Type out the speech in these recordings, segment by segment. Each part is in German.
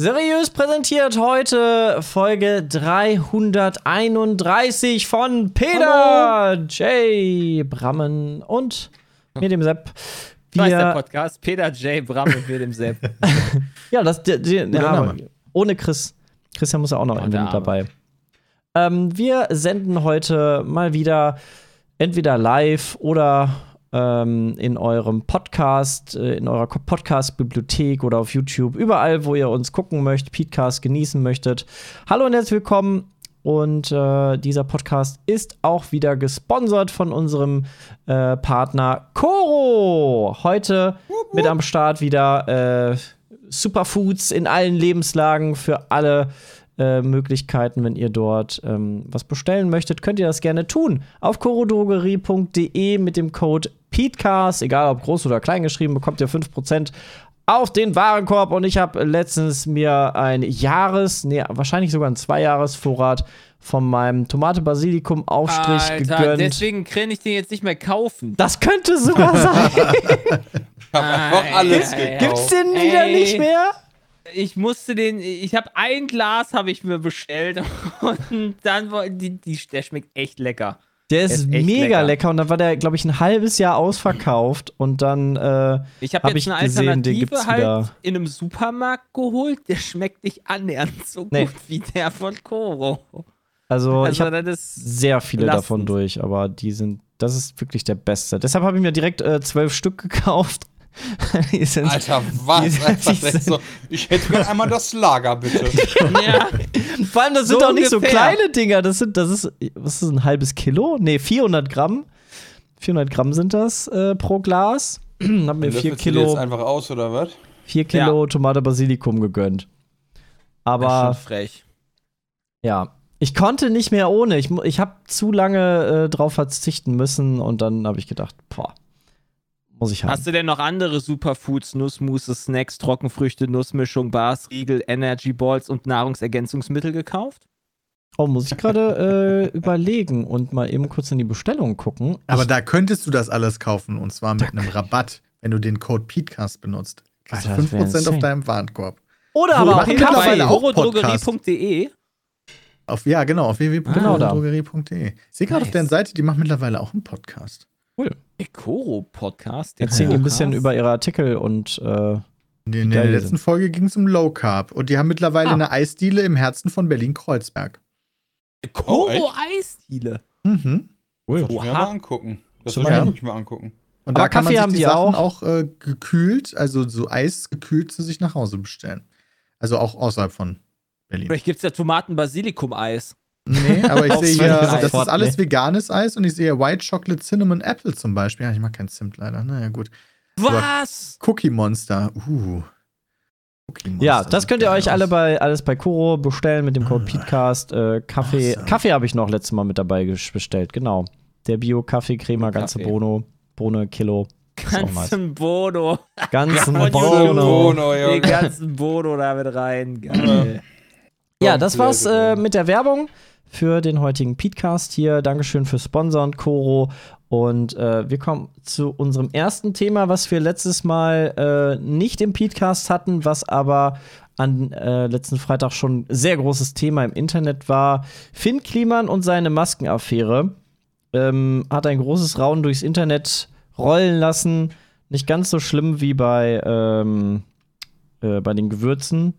Seriös präsentiert heute Folge 331 von Peter, J. Brammen und mir dem Sepp. Wir ist der Podcast. Peter J. Brammen und mir dem Sepp. ja, das der, der, ja, ohne Chris. Christian muss ja auch noch mit dabei. Ähm, wir senden heute mal wieder entweder live oder ähm, in eurem Podcast, äh, in eurer Podcast-Bibliothek oder auf YouTube, überall, wo ihr uns gucken möchtet, Podcast genießen möchtet. Hallo und herzlich willkommen. Und äh, dieser Podcast ist auch wieder gesponsert von unserem äh, Partner Coro. Heute mit am Start wieder äh, Superfoods in allen Lebenslagen für alle äh, Möglichkeiten, wenn ihr dort ähm, was bestellen möchtet, könnt ihr das gerne tun. Auf corodrogerie.de mit dem Code PETECAST, egal ob groß oder klein geschrieben, bekommt ihr 5% auf den Warenkorb. Und ich habe letztens mir ein Jahres, nee, wahrscheinlich sogar ein Zweijahresvorrat von meinem Tomate-Basilikum-Aufstrich gegönnt. Deswegen kann ich den jetzt nicht mehr kaufen. Das könnte sogar sein. ich habe einfach alles gekauft. Gibt's den wieder Ey. nicht mehr? Ich musste den, ich habe ein Glas habe ich mir bestellt und dann die, die, der schmeckt echt lecker. Der ist, ist mega lecker. lecker. und dann war der, glaube ich, ein halbes Jahr ausverkauft und dann äh, ich habe hab jetzt ich eine gesehen, Alternative halt wieder. in einem Supermarkt geholt. Der schmeckt nicht annähernd so nee. gut wie der von Koro. Also, also ich habe sehr viele belastend. davon durch, aber die sind, das ist wirklich der beste. Deshalb habe ich mir direkt äh, zwölf Stück gekauft sind, Alter, was? Sind, so, ich hätte gerne einmal das Lager, bitte. ja. Vor allem, das sind doch nicht so kleine Dinger. Das sind, das ist, was ist ein halbes Kilo? Nee, 400 Gramm. 400 Gramm sind das äh, pro Glas. Haben mir 4 Kilo. Jetzt einfach aus, oder was? 4 Kilo ja. Tomate Basilikum gegönnt. Aber. frech. Ja. Ich konnte nicht mehr ohne. Ich, ich habe zu lange äh, drauf verzichten müssen und dann habe ich gedacht, boah muss ich haben. Hast du denn noch andere Superfoods, Nussmusse, Snacks, Trockenfrüchte, Nussmischung, Bars, Riegel, Energy Balls und Nahrungsergänzungsmittel gekauft? Oh, muss ich gerade äh, überlegen und mal eben kurz in die Bestellung gucken. Aber ich, da könntest du das alles kaufen und zwar mit einem Rabatt, wenn du den Code PETECAST benutzt. Kriegst du 5% auf deinem Warenkorb. Oder aber auch mittlerweile horodrogerie.de. Auf, ja, genau, auf www.horodrogerie.de. Ich sehe gerade nice. auf deren Seite, die machen mittlerweile auch einen Podcast. Cool. Ekoro-Podcast? Erzählen die ein bisschen über ihre Artikel und. Äh, in der letzten sind. Folge ging es um Low Carb. Und die haben mittlerweile ah. eine Eisdiele im Herzen von Berlin-Kreuzberg. Ekoro-Eisdiele? Mhm. Cool. Das muss ich mir mal angucken. Das muss ja. ich mal angucken. Und Aber da kann Kaffee man sich die, die Sachen auch, auch äh, gekühlt, also so Eis gekühlt zu sich nach Hause bestellen. Also auch außerhalb von Berlin. Vielleicht gibt es ja Tomaten-Basilikum-Eis. Nee, aber ich sehe hier, das ist alles nee. veganes Eis und ich sehe White Chocolate Cinnamon Apple zum Beispiel. Ja, ich mag kein Zimt leider. Naja, gut. Was? Aber Cookie Monster. Uh. Cookie Monster ja, das könnt ihr euch alle bei, alles bei Kuro bestellen mit dem Code ah. PETECAST. Äh, Kaffee awesome. Kaffee habe ich noch letztes Mal mit daby bestellt, genau. Der Bio-Kaffee-Crema, ganze Bono, Bohne, Kilo. Ganzen Bono. Ganzen Bono. Bono Den ganzen Bono da mit rein. Geil. Ja, das war's äh, mit der Werbung für den heutigen Podcast hier. Dankeschön fürs Sponsoren, Coro. Und äh, wir kommen zu unserem ersten Thema, was wir letztes Mal äh, nicht im Podcast hatten, was aber an äh, letzten Freitag schon sehr großes Thema im Internet war. Finn Kliman und seine Maskenaffäre ähm, hat ein großes Raunen durchs Internet rollen lassen. Nicht ganz so schlimm wie bei, ähm, äh, bei den Gewürzen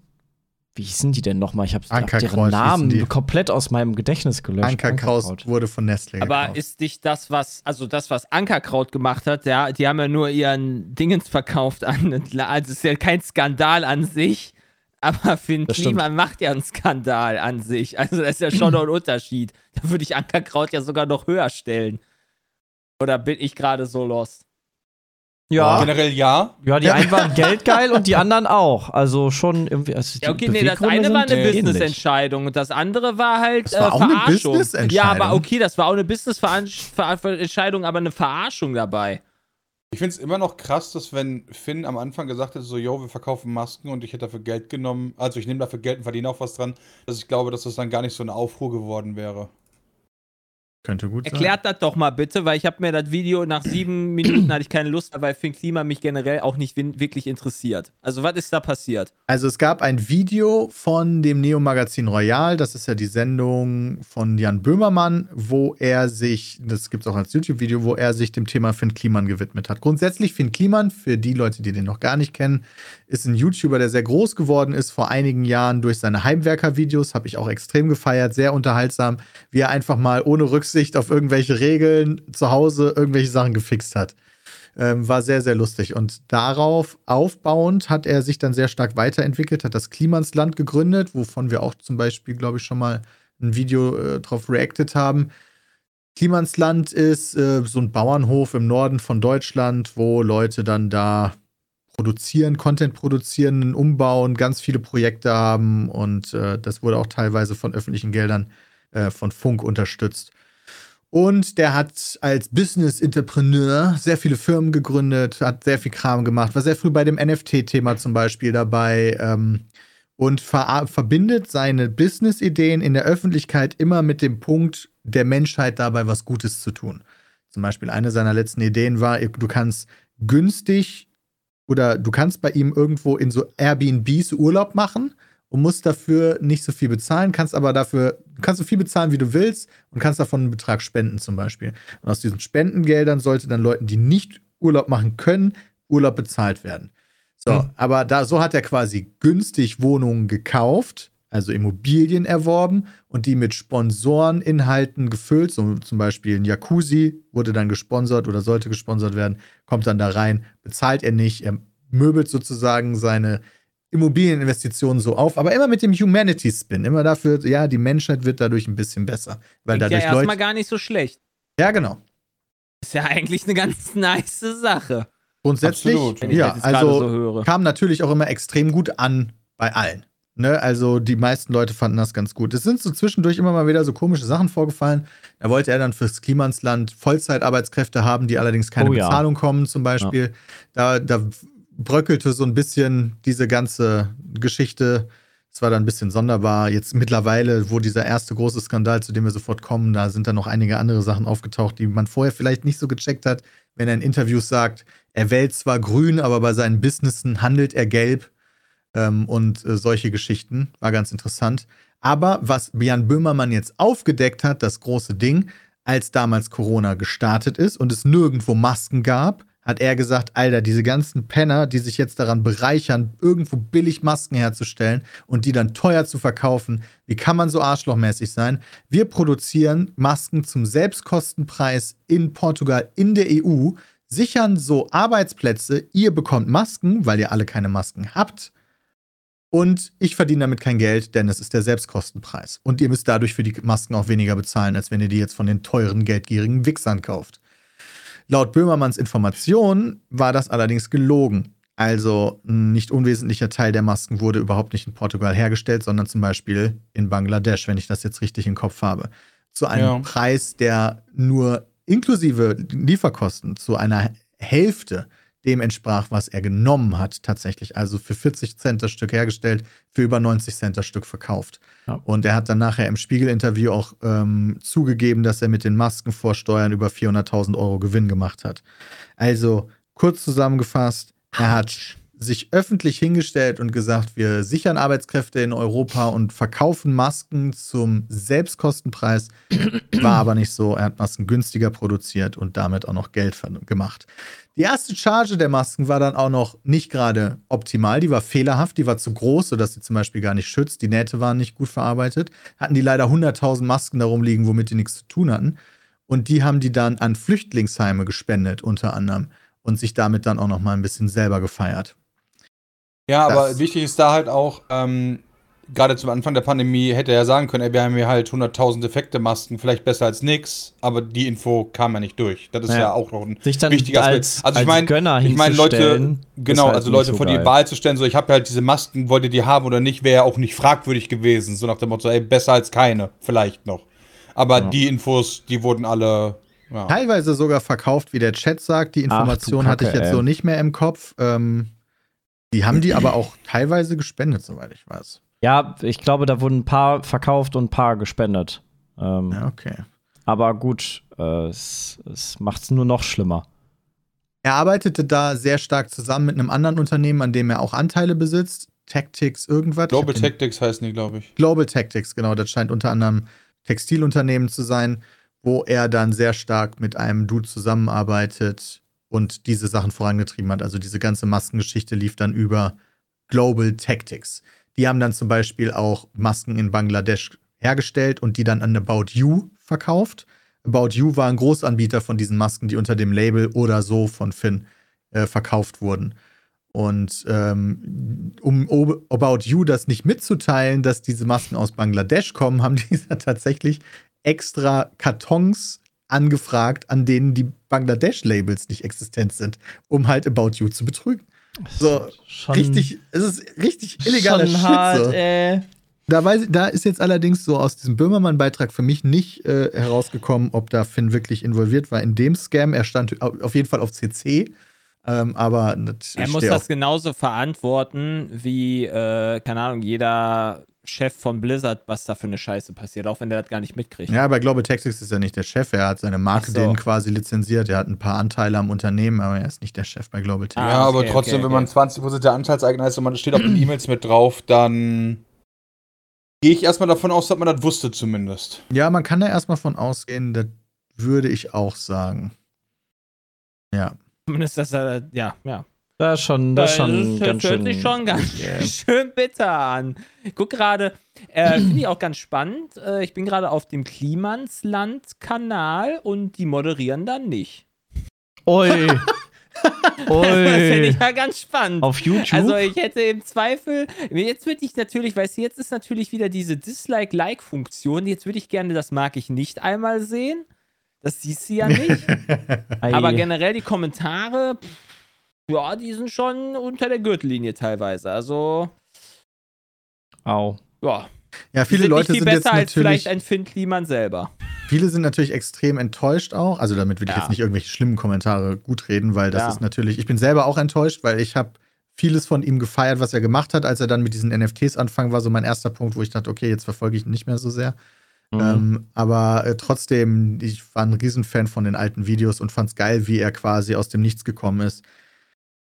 wie hießen die denn nochmal? Ich habe hab deren Namen komplett aus meinem Gedächtnis gelöscht. Ankerkraut, Ankerkraut. wurde von Nestle Aber gekauft. ist nicht das, was, also das, was Ankerkraut gemacht hat, ja, die haben ja nur ihren Dingens verkauft an, also ist ja kein Skandal an sich, aber Finn Kliman macht ja einen Skandal an sich. Also das ist ja schon noch ein Unterschied. Da würde ich Ankerkraut ja sogar noch höher stellen. Oder bin ich gerade so lost? Ja. Generell ja. Ja, die einen waren geldgeil und die anderen auch. Also schon irgendwie. Also ja, okay, nee, das eine war eine Business-Entscheidung und das andere war halt das war äh, auch Verarschung. Eine Business ja, aber okay, das war auch eine Business-Entscheidung, aber eine Verarschung dabei. Ich finde es immer noch krass, dass wenn Finn am Anfang gesagt hätte, so, yo, wir verkaufen Masken und ich hätte dafür Geld genommen, also ich nehme dafür Geld und verdiene auch was dran, dass ich glaube, dass das dann gar nicht so eine Aufruhr geworden wäre. Könnte gut Erklärt sein. Erklärt das doch mal bitte, weil ich habe mir das Video nach sieben Minuten hatte ich keine Lust, weil Finn Klima mich generell auch nicht wirklich interessiert. Also was ist da passiert? Also es gab ein Video von dem Neo-Magazin Royal, das ist ja die Sendung von Jan Böhmermann, wo er sich, das gibt es auch als YouTube-Video, wo er sich dem Thema Finn Kliman gewidmet hat. Grundsätzlich Finn Kliman, für die Leute, die den noch gar nicht kennen, ist ein YouTuber, der sehr groß geworden ist vor einigen Jahren durch seine Heimwerker-Videos, habe ich auch extrem gefeiert, sehr unterhaltsam, wie er einfach mal ohne Rücksicht auf irgendwelche Regeln zu Hause irgendwelche Sachen gefixt hat. Ähm, war sehr, sehr lustig. Und darauf aufbauend hat er sich dann sehr stark weiterentwickelt, hat das Klimansland gegründet, wovon wir auch zum Beispiel, glaube ich, schon mal ein Video äh, drauf reacted haben. Klimansland ist äh, so ein Bauernhof im Norden von Deutschland, wo Leute dann da produzieren, Content produzieren, umbauen, ganz viele Projekte haben und äh, das wurde auch teilweise von öffentlichen Geldern äh, von Funk unterstützt. Und der hat als Business-Entrepreneur sehr viele Firmen gegründet, hat sehr viel Kram gemacht, war sehr früh bei dem NFT-Thema zum Beispiel dabei ähm, und ver verbindet seine Business-Ideen in der Öffentlichkeit immer mit dem Punkt der Menschheit dabei was Gutes zu tun. Zum Beispiel eine seiner letzten Ideen war, du kannst günstig oder du kannst bei ihm irgendwo in so Airbnbs Urlaub machen und musst dafür nicht so viel bezahlen, kannst aber dafür, kannst so viel bezahlen, wie du willst und kannst davon einen Betrag spenden zum Beispiel. Und aus diesen Spendengeldern sollte dann Leuten, die nicht Urlaub machen können, Urlaub bezahlt werden. So, mhm. aber da, so hat er quasi günstig Wohnungen gekauft, also Immobilien erworben und die mit Sponsoreninhalten gefüllt. So zum Beispiel ein Jacuzzi wurde dann gesponsert oder sollte gesponsert werden, kommt dann da rein, bezahlt er nicht, er möbelt sozusagen seine Immobilieninvestitionen so auf, aber immer mit dem Humanity-Spin. Immer dafür, ja, die Menschheit wird dadurch ein bisschen besser. Weil Klingt dadurch ja erstmal gar nicht so schlecht. Ja, genau. Ist ja eigentlich eine ganz nice Sache. Grundsätzlich, Absolut. ja, also so kam natürlich auch immer extrem gut an bei allen. Ne? Also die meisten Leute fanden das ganz gut. Es sind so zwischendurch immer mal wieder so komische Sachen vorgefallen. Da wollte er dann fürs Klimansland Vollzeitarbeitskräfte haben, die allerdings keine oh, ja. Bezahlung kommen, zum Beispiel. Ja. Da, da bröckelte so ein bisschen diese ganze Geschichte. Es war dann ein bisschen sonderbar. Jetzt mittlerweile, wo dieser erste große Skandal, zu dem wir sofort kommen, da sind dann noch einige andere Sachen aufgetaucht, die man vorher vielleicht nicht so gecheckt hat. Wenn er in Interviews sagt, er wählt zwar grün, aber bei seinen Businessen handelt er gelb. Ähm, und äh, solche Geschichten. War ganz interessant. Aber was Jan Böhmermann jetzt aufgedeckt hat, das große Ding, als damals Corona gestartet ist und es nirgendwo Masken gab, hat er gesagt, Alter, diese ganzen Penner, die sich jetzt daran bereichern, irgendwo billig Masken herzustellen und die dann teuer zu verkaufen, wie kann man so arschlochmäßig sein? Wir produzieren Masken zum Selbstkostenpreis in Portugal, in der EU, sichern so Arbeitsplätze, ihr bekommt Masken, weil ihr alle keine Masken habt. Und ich verdiene damit kein Geld, denn es ist der Selbstkostenpreis. Und ihr müsst dadurch für die Masken auch weniger bezahlen, als wenn ihr die jetzt von den teuren, geldgierigen Wichsern kauft. Laut Böhmermanns Informationen war das allerdings gelogen. Also ein nicht unwesentlicher Teil der Masken wurde überhaupt nicht in Portugal hergestellt, sondern zum Beispiel in Bangladesch, wenn ich das jetzt richtig im Kopf habe. Zu einem ja. Preis, der nur inklusive Lieferkosten zu einer Hälfte dem entsprach, was er genommen hat, tatsächlich. Also für 40 Cent das Stück hergestellt, für über 90 Cent das Stück verkauft. Ja. Und er hat dann nachher im Spiegel-Interview auch ähm, zugegeben, dass er mit den Masken vor Steuern über 400.000 Euro Gewinn gemacht hat. Also kurz zusammengefasst, er hat sich öffentlich hingestellt und gesagt, wir sichern Arbeitskräfte in Europa und verkaufen Masken zum Selbstkostenpreis. War aber nicht so. Er hat Masken günstiger produziert und damit auch noch Geld gemacht. Die erste Charge der Masken war dann auch noch nicht gerade optimal. Die war fehlerhaft, die war zu groß, sodass sie zum Beispiel gar nicht schützt. Die Nähte waren nicht gut verarbeitet. Hatten die leider 100.000 Masken darum liegen, womit die nichts zu tun hatten. Und die haben die dann an Flüchtlingsheime gespendet, unter anderem. Und sich damit dann auch noch mal ein bisschen selber gefeiert. Ja, das aber wichtig ist da halt auch, ähm, gerade zum Anfang der Pandemie hätte er ja sagen können, ey, wir haben hier halt 100.000 defekte Masken, vielleicht besser als nix, aber die Info kam ja nicht durch. Das ist ja, ja auch noch ein Sich dann wichtiger als, Also ich meine, ich meine Leute, genau, halt also Leute so vor geil. die Wahl zu stellen, so ich habe halt diese Masken, wollt ihr die haben oder nicht, wäre ja auch nicht fragwürdig gewesen, so nach dem Motto, ey, besser als keine, vielleicht noch. Aber ja. die Infos, die wurden alle ja. teilweise sogar verkauft, wie der Chat sagt. Die Information Ach, Kacke, hatte ich jetzt ey. so nicht mehr im Kopf. Ähm, die haben die aber auch teilweise gespendet, soweit ich weiß. Ja, ich glaube, da wurden ein paar verkauft und ein paar gespendet. Ähm, ja, okay. Aber gut, äh, es, es macht es nur noch schlimmer. Er arbeitete da sehr stark zusammen mit einem anderen Unternehmen, an dem er auch Anteile besitzt. Tactics, irgendwas. Global Tactics heißen die, glaube ich. Global Tactics, genau. Das scheint unter anderem Textilunternehmen zu sein, wo er dann sehr stark mit einem Dude zusammenarbeitet und diese Sachen vorangetrieben hat. Also diese ganze Maskengeschichte lief dann über Global Tactics. Die haben dann zum Beispiel auch Masken in Bangladesch hergestellt und die dann an About You verkauft. About You war ein Großanbieter von diesen Masken, die unter dem Label oder so von Finn äh, verkauft wurden. Und ähm, um About You das nicht mitzuteilen, dass diese Masken aus Bangladesch kommen, haben die tatsächlich extra Kartons angefragt, an denen die Bangladesch-Labels nicht existent sind, um halt About You zu betrügen. So, schon, richtig, es ist richtig illegaler schon Shit. Hart, so. äh. Da, weiß, da ist jetzt allerdings so aus diesem Böhmermann-Beitrag für mich nicht äh, herausgekommen, ob da Finn wirklich involviert war in dem Scam. Er stand auf jeden Fall auf CC. Ähm, aber er muss das genauso verantworten wie, äh, keine Ahnung, jeder Chef von Blizzard, was da für eine Scheiße passiert, auch wenn der das gar nicht mitkriegt. Ja, aber Global Tactics ist ja nicht der Chef. Er hat seine Marke so. denen quasi lizenziert. Er hat ein paar Anteile am Unternehmen, aber er ist nicht der Chef bei Global Tactics. ja, aber trotzdem, okay, wenn man 20% der Anteilseigner ist und man steht auf den E-Mails mit drauf, dann gehe ich erstmal davon aus, dass man das wusste zumindest. Ja, man kann da erstmal von ausgehen, das würde ich auch sagen. Ja. Zumindest, dass er, ja, ja. Das ist schon, das, schon das ganz hört schön. sich schon ganz yeah. schön bitter an. Ich guck gerade, äh, finde ich auch ganz spannend. Äh, ich bin gerade auf dem Klimansland-Kanal und die moderieren dann nicht. Ui. Ui. das finde ich ja ganz spannend. Auf YouTube? Also ich hätte im Zweifel, jetzt würde ich natürlich, weißt du, jetzt ist natürlich wieder diese Dislike-Like-Funktion. Jetzt würde ich gerne, das mag ich nicht einmal sehen. Das siehst du ja nicht. Aber generell die Kommentare, pff, ja, die sind schon unter der Gürtellinie teilweise. Also. Au. Ja. Ja, viele sind Leute nicht viel sind besser jetzt als vielleicht ein Finn Kliman selber. Viele sind natürlich extrem enttäuscht auch. Also damit will ich ja. jetzt nicht irgendwelche schlimmen Kommentare gut reden, weil das ja. ist natürlich. Ich bin selber auch enttäuscht, weil ich habe vieles von ihm gefeiert, was er gemacht hat, als er dann mit diesen NFTs anfangen war. So mein erster Punkt, wo ich dachte, okay, jetzt verfolge ich ihn nicht mehr so sehr. Mhm. Ähm, aber äh, trotzdem, ich war ein Riesenfan von den alten Videos und fand es geil, wie er quasi aus dem Nichts gekommen ist.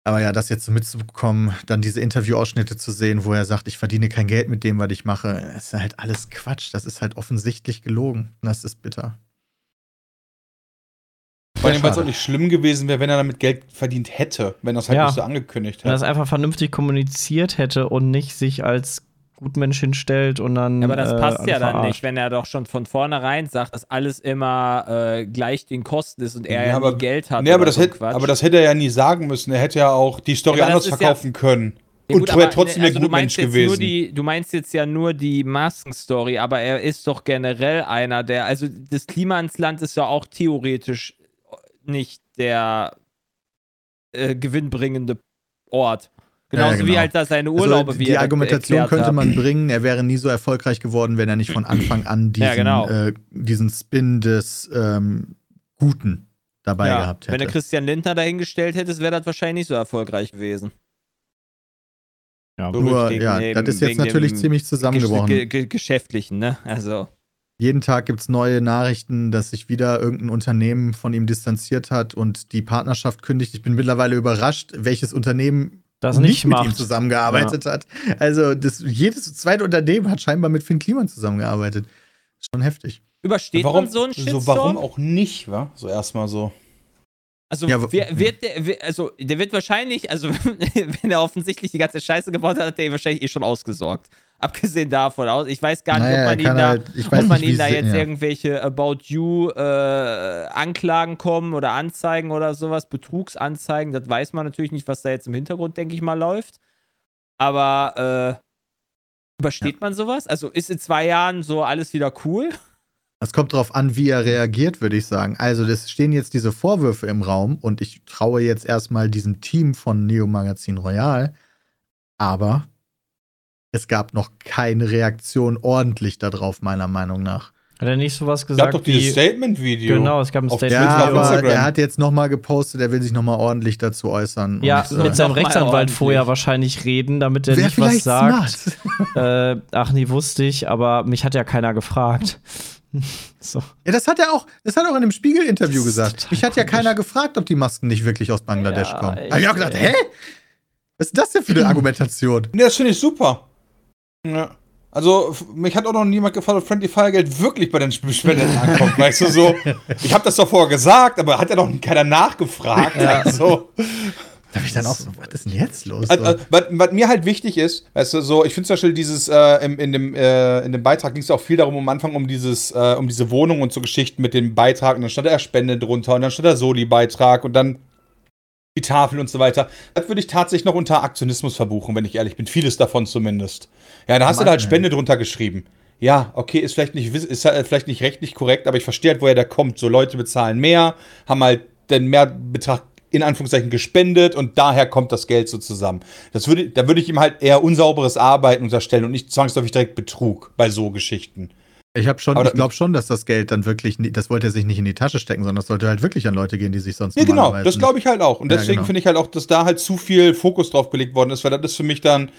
Aber ja, das jetzt so mitzubekommen, dann diese Interviewausschnitte zu sehen, wo er sagt, ich verdiene kein Geld mit dem, was ich mache, ist halt alles Quatsch. Das ist halt offensichtlich gelogen. Das ist bitter. Vor allem, weil es auch nicht schlimm gewesen wäre, wenn er damit Geld verdient hätte, wenn er es halt ja. nicht so angekündigt hätte. Wenn er es einfach vernünftig kommuniziert hätte und nicht sich als Gutmensch hinstellt und dann. Ja, aber das passt äh, ja dann verarscht. nicht, wenn er doch schon von vornherein sagt, dass alles immer äh, gleich den Kosten ist und er ja, ja aber, nie Geld hat. Nee, aber, das so hätte, aber das hätte er ja nie sagen müssen. Er hätte ja auch die Story ja, anders verkaufen ja, können. Ja, und wäre trotzdem also der Gutmensch gewesen. Die, du meinst jetzt ja nur die Maskenstory, aber er ist doch generell einer, der. Also das Klima ins Land ist ja auch theoretisch nicht der äh, gewinnbringende Ort. Genauso ja, genau. wie halt da seine also Urlaube also, Die wie Argumentation könnte hat. man bringen, er wäre nie so erfolgreich geworden, wenn er nicht von Anfang an diesen, ja, genau. äh, diesen Spin des ähm, Guten dabei ja, gehabt hätte. Wenn er Christian Lindner dahingestellt hätte, wäre das wahrscheinlich nicht so erfolgreich gewesen. Ja, nur, ja, dem, das ist jetzt natürlich ziemlich zusammengebrochen. Ge ge geschäftlichen, ne? Also. Jeden Tag gibt es neue Nachrichten, dass sich wieder irgendein Unternehmen von ihm distanziert hat und die Partnerschaft kündigt. Ich bin mittlerweile überrascht, welches Unternehmen das nicht, nicht mit ihm zusammengearbeitet ja. hat. Also das, jedes zweite Unternehmen hat scheinbar mit Finn Kliman zusammengearbeitet. Schon heftig. Übersteht warum, man so einen Shitstorm? So, warum auch nicht, wa? So erstmal so. Also, ja, wer, wird der, also der wird wahrscheinlich, also wenn er offensichtlich die ganze Scheiße gebaut hat, hat er wahrscheinlich eh schon ausgesorgt. Abgesehen davon aus, ich weiß gar nicht, naja, ob man ihm da, halt, ob man ihm da jetzt ja. irgendwelche About You äh, Anklagen kommen oder Anzeigen oder sowas, Betrugsanzeigen, das weiß man natürlich nicht, was da jetzt im Hintergrund, denke ich mal, läuft. Aber Übersteht ja. man sowas? Also ist in zwei Jahren so alles wieder cool? Es kommt darauf an, wie er reagiert, würde ich sagen. Also, es stehen jetzt diese Vorwürfe im Raum und ich traue jetzt erstmal diesem Team von Neo Magazin Royal. Aber es gab noch keine Reaktion ordentlich darauf, meiner Meinung nach. Hat er nicht sowas gesagt? Es gab doch dieses Statement-Video. Genau, es gab ein Statement. Ja, aber er hat jetzt nochmal gepostet, er will sich nochmal ordentlich dazu äußern. Ja, so. mit seinem Rechtsanwalt vorher wahrscheinlich reden, damit er Wer nicht was sagt. äh, ach nee, wusste ich, aber mich hat ja keiner gefragt. so. Ja, das hat er auch, das hat er auch in einem Spiegel-Interview gesagt. Mich hat ja keiner gefragt, ob die Masken nicht wirklich aus Bangladesch ja, kommen. Hab ich auch gedacht, hä? Was ist das denn für eine Argumentation? Nee, das finde ich super. Ja. Also, mich hat auch noch niemand gefragt, ob Friendly Fire Geld wirklich bei den Spendern ankommt. weißt du, so. Ich habe das doch vorher gesagt, aber hat ja noch keiner nachgefragt. Ja. Also. Da habe ich dann auch so, was ist denn jetzt los? Also, also, was, was, mir halt wichtig ist, weißt du, so, ich finde zum Beispiel dieses, äh, in, in, dem, äh, in dem Beitrag ging es auch viel darum, am Anfang um dieses, äh, um diese Wohnung und so Geschichten mit dem Beitrag und dann stand da Spende drunter und dann stand da Soli-Beitrag und dann die Tafel und so weiter. Das würde ich tatsächlich noch unter Aktionismus verbuchen, wenn ich ehrlich bin. Vieles davon zumindest. Ja, da hast du da halt Spende drunter geschrieben. Ja, okay, ist vielleicht nicht, ist halt vielleicht nicht rechtlich korrekt, aber ich verstehe halt, woher der kommt. So Leute bezahlen mehr, haben halt den mehr Betrag in Anführungszeichen gespendet und daher kommt das Geld so zusammen. Das würde, da würde ich ihm halt eher unsauberes Arbeiten unterstellen und nicht zwangsläufig direkt Betrug bei so Geschichten. Ich habe schon, Aber ich glaube schon, dass das Geld dann wirklich, das wollte er sich nicht in die Tasche stecken, sondern das sollte halt wirklich an Leute gehen, die sich sonst Ja, genau, das glaube ich halt auch. Und deswegen ja, genau. finde ich halt auch, dass da halt zu viel Fokus drauf gelegt worden ist, weil das ist für mich dann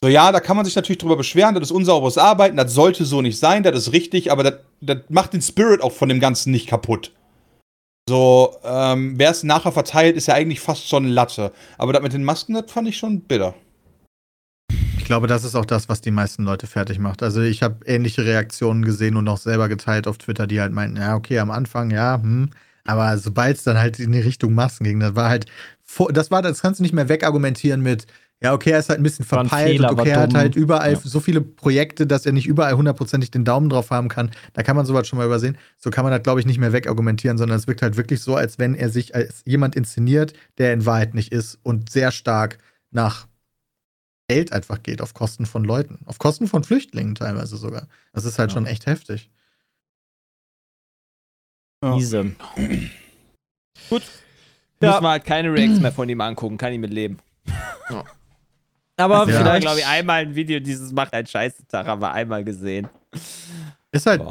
so, ja, da kann man sich natürlich drüber beschweren, das ist unsauberes Arbeiten, das sollte so nicht sein, das ist richtig, aber das, das macht den Spirit auch von dem Ganzen nicht kaputt. So, ähm, wer es nachher verteilt, ist ja eigentlich fast schon Latte. Aber das mit den Masken, das fand ich schon bitter. Ich glaube, das ist auch das, was die meisten Leute fertig macht. Also ich habe ähnliche Reaktionen gesehen und auch selber geteilt auf Twitter, die halt meinten, ja, okay, am Anfang, ja, hm. Aber sobald es dann halt in die Richtung Masken ging, das war halt, das war, das kannst du nicht mehr wegargumentieren mit, ja, okay, er ist halt ein bisschen verpeilt Fehler, und okay, er hat halt überall ja. so viele Projekte, dass er nicht überall hundertprozentig den Daumen drauf haben kann. Da kann man sowas schon mal übersehen. So kann man das, glaube ich, nicht mehr wegargumentieren, sondern es wirkt halt wirklich so, als wenn er sich als jemand inszeniert, der in Wahrheit nicht ist und sehr stark nach Geld einfach geht, auf Kosten von Leuten. Auf Kosten von Flüchtlingen teilweise sogar. Das ist halt ja. schon echt heftig. Ja. Diese. Gut. Ja. Muss man halt keine Reacts mehr von ihm angucken, kann ich mit leben. Ja. Aber ja. vielleicht. glaube ich, einmal ein Video, dieses macht einen scheiße Tag, haben wir einmal gesehen. Ist halt.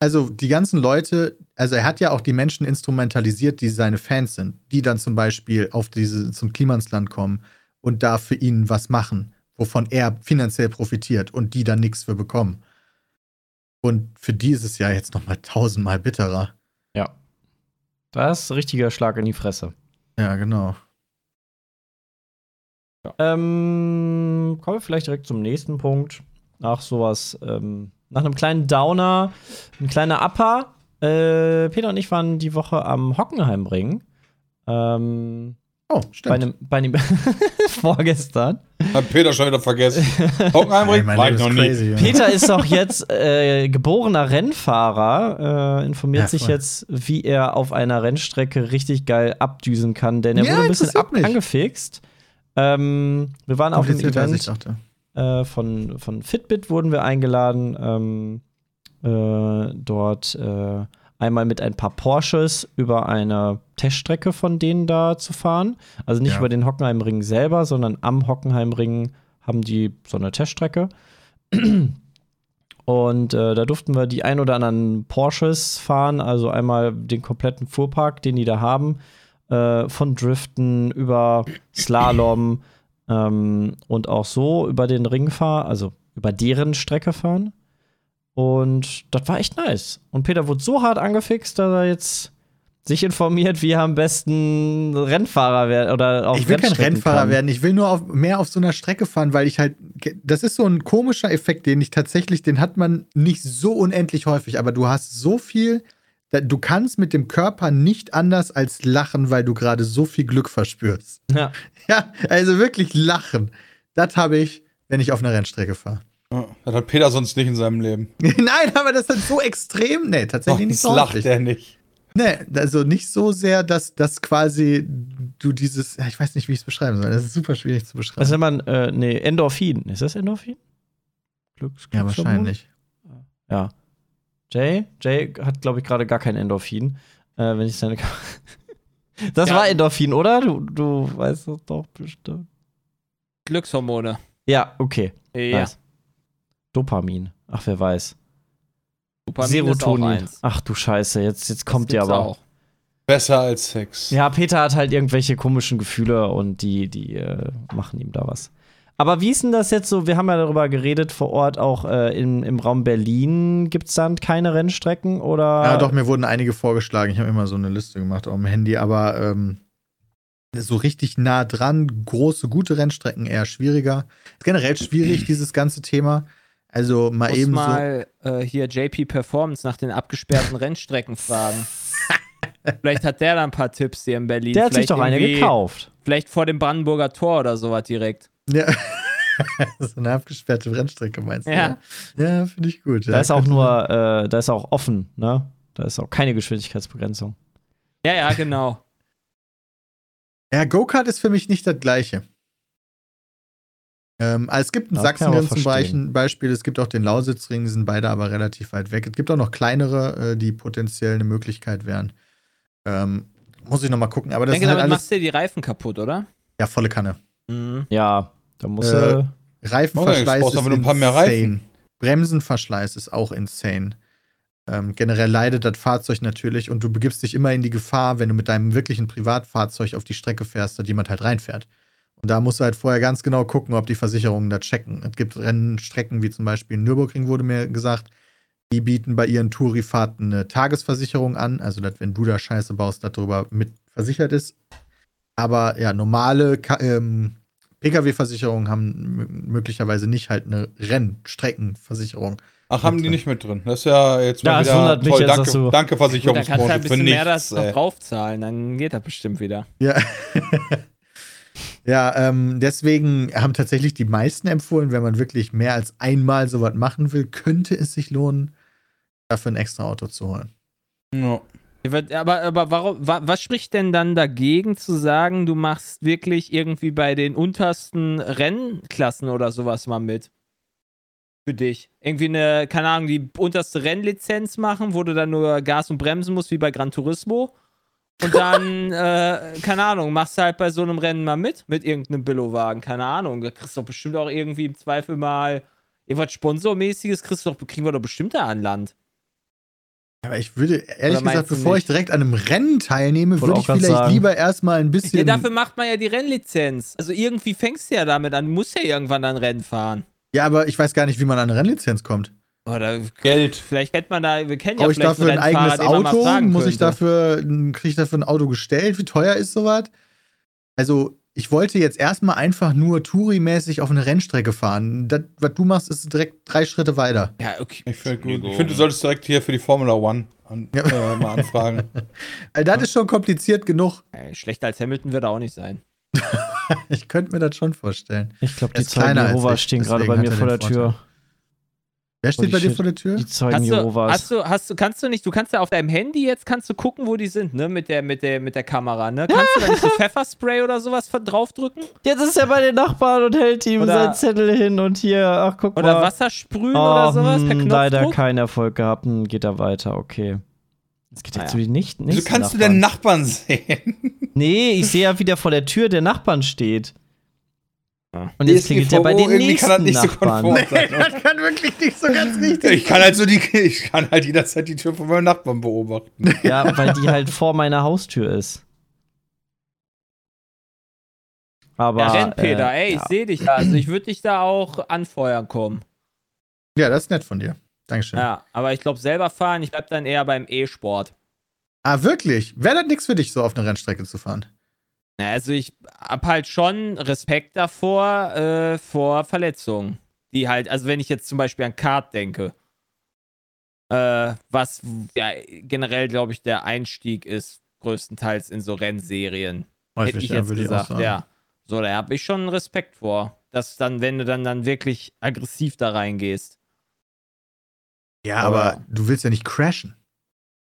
Also, die ganzen Leute, also er hat ja auch die Menschen instrumentalisiert, die seine Fans sind, die dann zum Beispiel auf diese, zum Klimansland kommen und da für ihn was machen, wovon er finanziell profitiert und die dann nichts für bekommen. Und für die ist es ja jetzt nochmal tausendmal bitterer. Ja. Das ist ein richtiger Schlag in die Fresse. Ja, genau. Ja. Ähm, kommen wir vielleicht direkt zum nächsten Punkt. Nach sowas, ähm, nach einem kleinen Downer, ein kleiner Upper. Äh, Peter und ich waren die Woche am Hockenheim Ähm, Oh, stimmt. Bei einem, bei einem vorgestern. Hat Peter schon wieder vergessen. Hockenheim war ich noch crazy, nie. Ja. Peter ist doch jetzt äh, geborener Rennfahrer, äh, informiert ja, sich jetzt, wie er auf einer Rennstrecke richtig geil abdüsen kann, denn er ja, wurde ein bisschen ab angefixt. Ähm, wir waren auf dem Event äh, von, von Fitbit wurden wir eingeladen, ähm, äh, dort äh, einmal mit ein paar Porsches über eine Teststrecke von denen da zu fahren. Also nicht ja. über den Hockenheimring selber, sondern am Hockenheimring haben die so eine Teststrecke. Und äh, da durften wir die ein oder anderen Porsches fahren, also einmal den kompletten Fuhrpark, den die da haben, äh, von Driften über Slalom ähm, und auch so über den Ring fahren, also über deren Strecke fahren. Und das war echt nice. Und Peter wurde so hart angefixt, dass er jetzt sich informiert, wie er am besten Rennfahrer werden oder auf Ich will kein Rennfahrer kann. werden, ich will nur auf, mehr auf so einer Strecke fahren, weil ich halt, das ist so ein komischer Effekt, den ich tatsächlich, den hat man nicht so unendlich häufig, aber du hast so viel, du kannst mit dem Körper nicht anders als lachen, weil du gerade so viel Glück verspürst. Ja. Ja, also wirklich lachen. Das habe ich, wenn ich auf einer Rennstrecke fahre. Das hat Peter sonst nicht in seinem Leben. Nein, aber das ist so extrem. Nee, tatsächlich nicht so. lacht er nicht. Nee, also nicht so sehr, dass, dass quasi du dieses, ja, ich weiß nicht, wie ich es beschreiben soll. Das ist super schwierig zu beschreiben. Was nennt man, äh, nee, Endorphin. Ist das Endorphin? Glücks ja, wahrscheinlich. Ja. Jay? Jay hat, glaube ich, gerade gar kein Endorphin. Äh, wenn ich seine. das ja. war Endorphin, oder? Du, du weißt das doch bestimmt. Glückshormone. Ja, okay. Ja. Nice. Dopamin. Ach, wer weiß. Dopamin Serotonin. Ach du Scheiße, jetzt, jetzt kommt die aber. Auch. Besser als Sex. Ja, Peter hat halt irgendwelche komischen Gefühle und die, die äh, machen ihm da was. Aber wie ist denn das jetzt so? Wir haben ja darüber geredet vor Ort, auch äh, im, im Raum Berlin gibt es dann keine Rennstrecken oder? Ja, doch, mir wurden einige vorgeschlagen. Ich habe immer so eine Liste gemacht auf dem Handy, aber ähm, so richtig nah dran, große, gute Rennstrecken eher schwieriger. Ist generell schwierig, dieses ganze Thema. Also mal Muss eben mal so äh, hier JP Performance nach den abgesperrten Rennstrecken fragen. Vielleicht hat der da ein paar Tipps hier in Berlin. Der hat vielleicht sich doch eine gekauft. Vielleicht vor dem Brandenburger Tor oder sowas direkt. Ja. so eine abgesperrte Rennstrecke meinst du? Ja. Ja, finde ich gut. Da ja, ist auch nur, äh, da ist auch offen, ne? Da ist auch keine Geschwindigkeitsbegrenzung. Ja, ja, genau. Ja, Go-Kart ist für mich nicht das Gleiche. Ähm, also es gibt in Sachsen zum Beispiel, es gibt auch den Lausitzring, die sind beide aber relativ weit weg. Es gibt auch noch kleinere, äh, die potenziell eine Möglichkeit wären. Ähm, muss ich noch mal gucken. Aber das ich denke, halt damit machst du dir die Reifen kaputt, oder? Ja, volle Kanne. Mhm. Ja, da muss äh, Reifenverschleiß ist ein paar mehr Reifen. Bremsenverschleiß ist auch insane. Ähm, generell leidet das Fahrzeug natürlich und du begibst dich immer in die Gefahr, wenn du mit deinem wirklichen Privatfahrzeug auf die Strecke fährst, dass jemand halt reinfährt. Und da musst du halt vorher ganz genau gucken, ob die Versicherungen da checken. Es gibt Rennstrecken wie zum Beispiel Nürburgring, wurde mir gesagt, die bieten bei ihren Tourifahrten eine Tagesversicherung an, also dass, wenn du da Scheiße baust, darüber mit versichert ist. Aber ja, normale ähm, Pkw-Versicherungen haben möglicherweise nicht halt eine Rennstreckenversicherung. Ach, haben die nicht mit drin? Das ist ja jetzt mal ja, wieder toll. Danke, so. danke Versicherungsbranche Gut, dann kannst du ein bisschen mehr das noch draufzahlen, dann geht das bestimmt wieder. Ja. ja, ähm, deswegen haben tatsächlich die meisten empfohlen, wenn man wirklich mehr als einmal sowas machen will, könnte es sich lohnen, dafür ein extra Auto zu holen. Ja. Aber, aber warum, was spricht denn dann dagegen zu sagen, du machst wirklich irgendwie bei den untersten Rennklassen oder sowas mal mit? Für dich. Irgendwie eine, keine Ahnung, die unterste Rennlizenz machen, wo du dann nur Gas und Bremsen musst, wie bei Gran Turismo. Und dann, äh, keine Ahnung, machst du halt bei so einem Rennen mal mit, mit irgendeinem Billowagen, keine Ahnung. Da kriegst du doch bestimmt auch irgendwie im Zweifel mal irgendwas Sponsormäßiges, kriegst du doch, kriegen wir doch bestimmt da an Land. Aber ich würde, ehrlich gesagt, bevor ich direkt an einem Rennen teilnehme, würde ich vielleicht sagen. lieber erstmal ein bisschen. Ja, dafür macht man ja die Rennlizenz. Also irgendwie fängst du ja damit an, du musst ja irgendwann ein Rennen fahren. Ja, aber ich weiß gar nicht, wie man an eine Rennlizenz kommt. Oder Geld. Vielleicht hätte man da, wir kennen ja Brauche ich dafür ein eigenes Fahrer, Auto? Muss ich dafür, kriege ich dafür ein Auto gestellt? Wie teuer ist sowas? Also, ich wollte jetzt erstmal einfach nur Touri-mäßig auf eine Rennstrecke fahren. Das, was du machst, ist direkt drei Schritte weiter. Ja, okay. Ich finde, find, du solltest direkt hier für die Formula One an, ja. äh, mal anfragen. also, das ist schon kompliziert genug. Schlechter als Hamilton wird er auch nicht sein. ich könnte mir das schon vorstellen. Ich glaube, die Zeugen Jehovas stehen gerade bei mir vor der Tür. Wer steht bei dir vor der Tür? Die Zeugen Jehovas. Hast du, hast du, kannst du nicht, du kannst ja auf deinem Handy jetzt kannst du gucken, wo die sind, ne, mit der, mit der, mit der Kamera, ne? Kannst du da nicht so Pfefferspray oder sowas draufdrücken? Jetzt ist er bei den Nachbarn und hält ihm seinen Zettel hin und hier, ach guck oder mal. Oder Wasser sprühen oh, oder sowas, per hm, Leider keinen Erfolg gehabt, dann geht er weiter, okay. Es geht jetzt ah, ja. nicht, nicht. Wieso kannst Nachbarn. du deinen Nachbarn sehen? Nee, ich sehe ja, wie der vor der Tür der Nachbarn steht. Und jetzt klingelt er bei den nächsten kann das nicht Nachbarn. So nee, das kann wirklich nicht so ganz richtig Ich kann halt so die, ich kann halt jederzeit die Tür von meinem Nachbarn beobachten. Ja, weil die halt vor meiner Haustür ist. Aber. Ja, renn, Peter, äh, ey, ich ja. sehe dich da. Also ich würde dich da auch anfeuern kommen. Ja, das ist nett von dir. Dankeschön. Ja, aber ich glaube, selber fahren, ich bleib dann eher beim E-Sport. Ah, wirklich? Wäre das nichts für dich, so auf eine Rennstrecke zu fahren? Also ich habe halt schon Respekt davor, äh, vor Verletzungen. Die halt, also wenn ich jetzt zum Beispiel an Kart denke, äh, was ja generell, glaube ich, der Einstieg ist, größtenteils in so Rennserien. Hätte ich jetzt gesagt, ja. So, da habe ich schon Respekt vor. Dass dann, wenn du dann, dann wirklich aggressiv da reingehst. Ja, aber, aber du willst ja nicht crashen.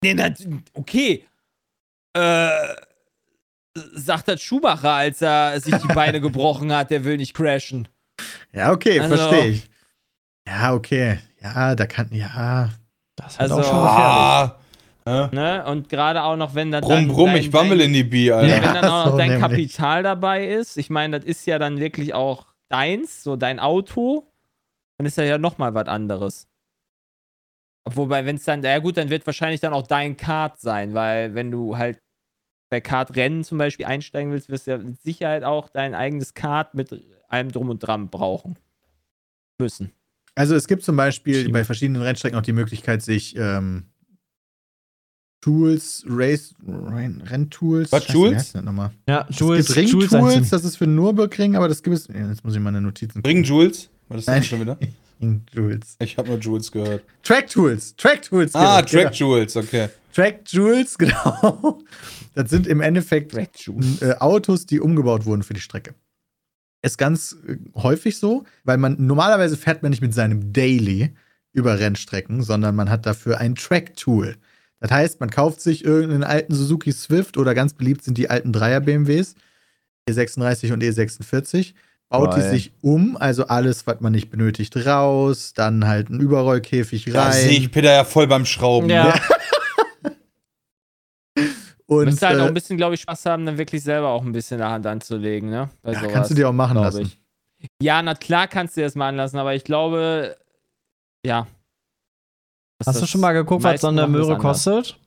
Nee, das, okay. Äh, sagt das Schumacher, als er sich die Beine gebrochen hat, der will nicht crashen. Ja, okay, also, verstehe ich. Ja, okay. Ja, da kann, ja. Das ist halt also, auch schon gefährlich. Ah, ne? Und gerade auch noch, wenn dann. Brumm, brumm, ich wammel in die Bi, Alter. Ja, wenn dann auch noch so dein nämlich. Kapital dabei ist, ich meine, das ist ja dann wirklich auch deins, so dein Auto, dann ist ja nochmal was anderes. Wobei, wenn es dann, ja gut, dann wird wahrscheinlich dann auch dein Kart sein, weil wenn du halt bei Kartrennen zum Beispiel einsteigen willst, wirst du ja mit Sicherheit auch dein eigenes Kart mit allem drum und dran brauchen müssen. Also es gibt zum Beispiel Schieben. bei verschiedenen Rennstrecken auch die Möglichkeit, sich ähm, Tools, Race, Renntools. Was, Tools? Ja, Tools. Es gibt Ring-Tools, das ist für Nürburgring, aber das gibt es. Ja, jetzt muss ich meine Notizen. Ring-Jules? War das Nein. schon wieder? Ring-Jules. Ich habe nur Jules gehört. Track-Tools. Track-Tools. Ah, genau. Track-Jules, okay. Track-Jules, genau. Das sind im Endeffekt äh, Autos, die umgebaut wurden für die Strecke. Ist ganz äh, häufig so, weil man normalerweise fährt man nicht mit seinem Daily über Rennstrecken, sondern man hat dafür ein Track-Tool. Das heißt, man kauft sich irgendeinen alten Suzuki Swift oder ganz beliebt sind die alten Dreier BMWs, E36 und E46, baut Geil. die sich um, also alles, was man nicht benötigt, raus, dann halt ein Überrollkäfig rein. Da sehe ich Peter ja voll beim Schrauben. Ja. Und, Müsste halt äh, auch ein bisschen, glaube ich, Spaß haben, dann wirklich selber auch ein bisschen in der Hand anzulegen, ne? ja, sowas, kannst du dir auch machen lassen. Ich. Ja, na klar kannst du dir das machen lassen, aber ich glaube, ja, Hast du schon mal geguckt, was so eine Möhre kostet?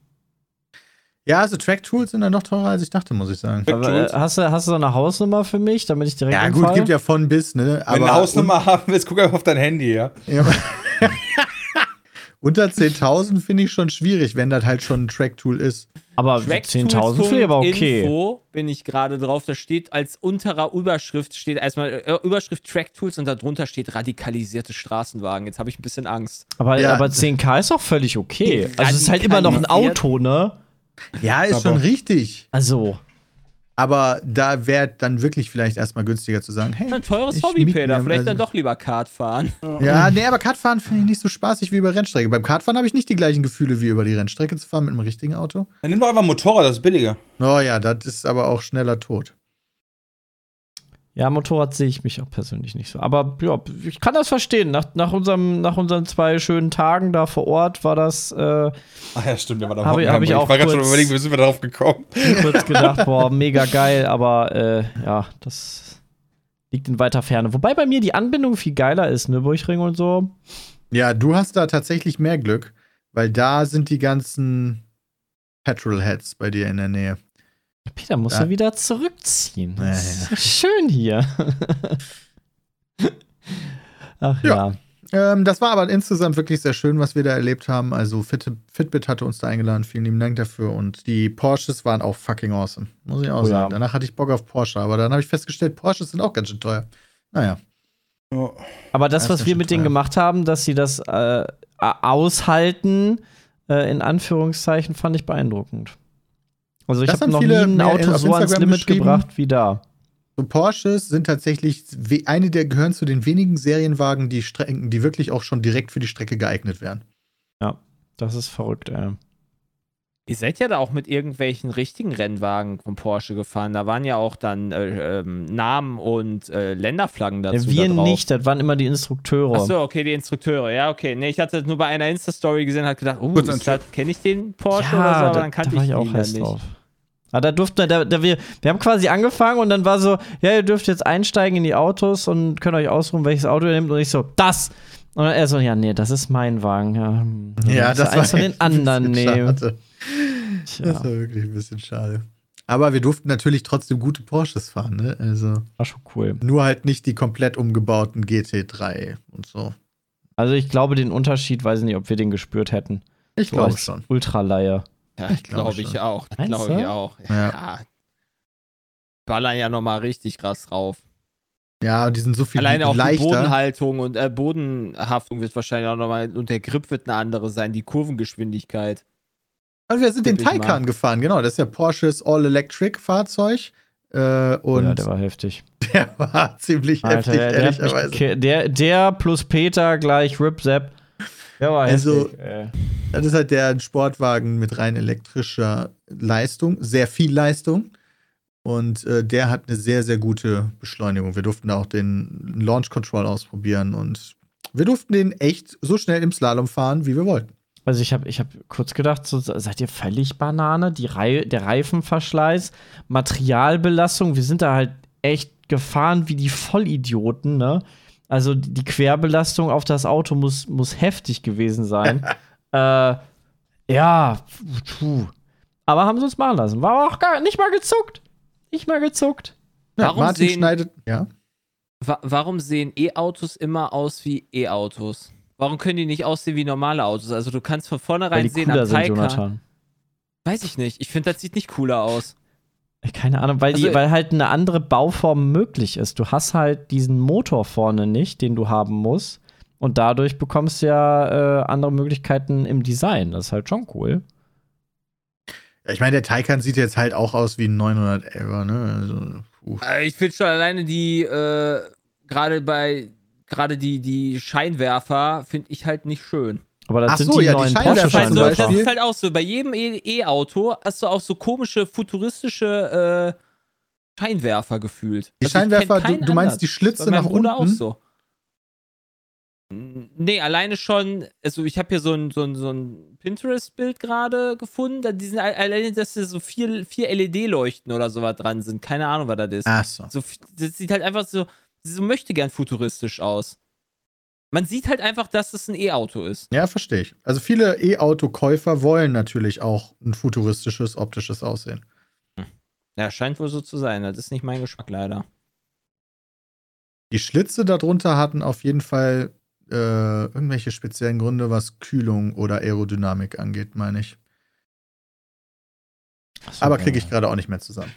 Ja, also Track-Tools sind dann noch teurer, als ich dachte, muss ich sagen. Aber, äh, hast, du, hast du so eine Hausnummer für mich, damit ich direkt Ja, gut, umfall? gibt ja von bis, ne? Aber Wenn du eine Hausnummer haben willst, guck einfach auf dein Handy, ja. ja. Unter 10.000 finde ich schon schwierig, wenn das halt schon ein Track-Tool ist. Aber 10.000 finde ich aber okay. Info bin ich gerade drauf. Da steht als unterer Überschrift steht erstmal äh, Überschrift Track Tools und darunter steht radikalisierte Straßenwagen. Jetzt habe ich ein bisschen Angst. Aber, ja. aber 10K ist auch völlig okay. Also es ist halt immer noch ein Auto, ne? Ja, ist aber schon richtig. Also. Aber da wäre dann wirklich vielleicht erstmal günstiger zu sagen, hey. Ein teures Hobby, Peter. Vielleicht also dann doch lieber Kart fahren. Ja, nee, aber Kartfahren finde ich nicht so spaßig wie über Rennstrecke. Beim Kartfahren habe ich nicht die gleichen Gefühle wie über die Rennstrecke zu fahren mit einem richtigen Auto. Dann nimm doch einfach ein Motorrad, das ist billiger. Oh ja, das ist aber auch schneller tot. Ja, Motorrad sehe ich mich auch persönlich nicht so. Aber ja, ich kann das verstehen. Nach, nach, unserem, nach unseren zwei schönen Tagen da vor Ort war das. Äh, Ach ja, stimmt, der war da hab, hab ich auch Ich war gerade schon überlegen, wie sind wir darauf gekommen? kurz gedacht, boah, mega geil, aber äh, ja, das liegt in weiter Ferne. Wobei bei mir die Anbindung viel geiler ist, ne, Burgring und so. Ja, du hast da tatsächlich mehr Glück, weil da sind die ganzen Petrolheads bei dir in der Nähe. Peter muss ja. wieder zurückziehen. Das ja, ja. schön hier. Ach ja. Ähm, das war aber insgesamt wirklich sehr schön, was wir da erlebt haben. Also Fit Fitbit hatte uns da eingeladen. Vielen lieben Dank dafür. Und die Porsches waren auch fucking awesome. Muss ich auch oh, sagen. Danach hatte ich Bock auf Porsche. Aber dann habe ich festgestellt, Porsches sind auch ganz schön teuer. Naja. Oh. Aber das, was wir mit teuer. denen gemacht haben, dass sie das äh, aushalten, äh, in Anführungszeichen, fand ich beeindruckend. Also ich habe noch nie ein Auto so ans Limit gebracht wie da. So Porsches sind tatsächlich eine der gehören zu den wenigen Serienwagen, die Strecken, die wirklich auch schon direkt für die Strecke geeignet werden. Ja, das ist verrückt, ey. Ihr seid ja da auch mit irgendwelchen richtigen Rennwagen von Porsche gefahren. Da waren ja auch dann äh, ähm, Namen und äh, Länderflaggen dazu. Ja, wir da nicht, das waren immer die Instrukteure. Achso, okay, die Instrukteure. Ja, okay. Nee, ich hatte das nur bei einer Insta-Story gesehen und hat gedacht, oh, kenne ich den Porsche ja, oder so, aber dann kannte da ich, ich auch heiß nicht. Drauf. Aber ah, da durften da, da, wir, wir haben quasi angefangen und dann war so, ja, ihr dürft jetzt einsteigen in die Autos und könnt euch ausruhen, welches Auto ihr nehmt. Und ich so, das! Und er so, ja, nee, das ist mein Wagen. Ja, hm, ja das war eins von den anderen nehmen. Das war wirklich ein bisschen schade. Aber wir durften natürlich trotzdem gute Porsches fahren, ne? Also. War schon cool. Nur halt nicht die komplett umgebauten GT3 und so. Also ich glaube, den Unterschied, weiß ich nicht, ob wir den gespürt hätten. Ich so glaube schon. Ultraleier. Ja, ich glaube ich auch. Glaube ich auch. Ja. ja. Ballern ja nochmal richtig krass drauf. Ja, die sind so viel Alleine auch leichter. die Bodenhaltung und äh, Bodenhaftung wird wahrscheinlich auch nochmal und der Grip wird eine andere sein, die Kurvengeschwindigkeit. Also wir sind den Taycan gefahren, genau. Das ist ja Porsches All-Electric-Fahrzeug. Äh, und ja, der war heftig. Der war ziemlich Alter, heftig, der, ehrlicherweise. Der, der plus Peter gleich Rip Zap. Der war also, heftig, ey. Das ist halt der Sportwagen mit rein elektrischer Leistung, sehr viel Leistung. Und äh, der hat eine sehr, sehr gute Beschleunigung. Wir durften da auch den Launch Control ausprobieren und Wir durften den echt so schnell im Slalom fahren, wie wir wollten. Also ich habe ich hab kurz gedacht, so, seid ihr völlig Banane? Die Rei der Reifenverschleiß, Materialbelastung, wir sind da halt echt gefahren wie die Vollidioten, ne? Also die Querbelastung auf das Auto muss, muss heftig gewesen sein. äh, ja, puh. Aber haben sie uns machen lassen. War auch gar nicht mal gezuckt. Nicht mal gezuckt. Ja, warum Martin sehen, schneidet, ja. Wa warum sehen E-Autos immer aus wie E-Autos? Warum können die nicht aussehen wie normale Autos? Also du kannst von vornherein sehen am Taycan. Weiß ich nicht. Ich finde, das sieht nicht cooler aus. Keine Ahnung, weil, also, die, weil halt eine andere Bauform möglich ist. Du hast halt diesen Motor vorne nicht, den du haben musst. Und dadurch bekommst du ja äh, andere Möglichkeiten im Design. Das ist halt schon cool. Ja, ich meine, der Taycan sieht jetzt halt auch aus wie ein 911, ne? Also, äh, ich finde schon alleine die, äh, gerade bei gerade die, die Scheinwerfer finde ich halt nicht schön. Aber das Ach sind so, die ja, neuen die Scheinwerfer. Also, das ist halt auch so. Bei jedem e- E-Auto hast du auch so komische futuristische äh, Scheinwerfer gefühlt. Die also Scheinwerfer, du, du, meinst die Schlitze nach unten? auch so. Nee, alleine schon, also ich habe hier so ein, so ein, so ein Pinterest-Bild gerade gefunden, die sind alleine, dass da so vier, vier LED-Leuchten oder sowas dran sind. Keine Ahnung, was das ist. Ach so. so. Das sieht halt einfach so, so möchte gern futuristisch aus. Man sieht halt einfach, dass es ein E-Auto ist. Ja, verstehe ich. Also viele E-Auto-Käufer wollen natürlich auch ein futuristisches optisches Aussehen. Hm. Ja, scheint wohl so zu sein. Das ist nicht mein Geschmack leider. Die Schlitze darunter hatten auf jeden Fall äh, irgendwelche speziellen Gründe, was Kühlung oder Aerodynamik angeht, meine ich. So, Aber kriege ich gerade auch nicht mehr zusammen.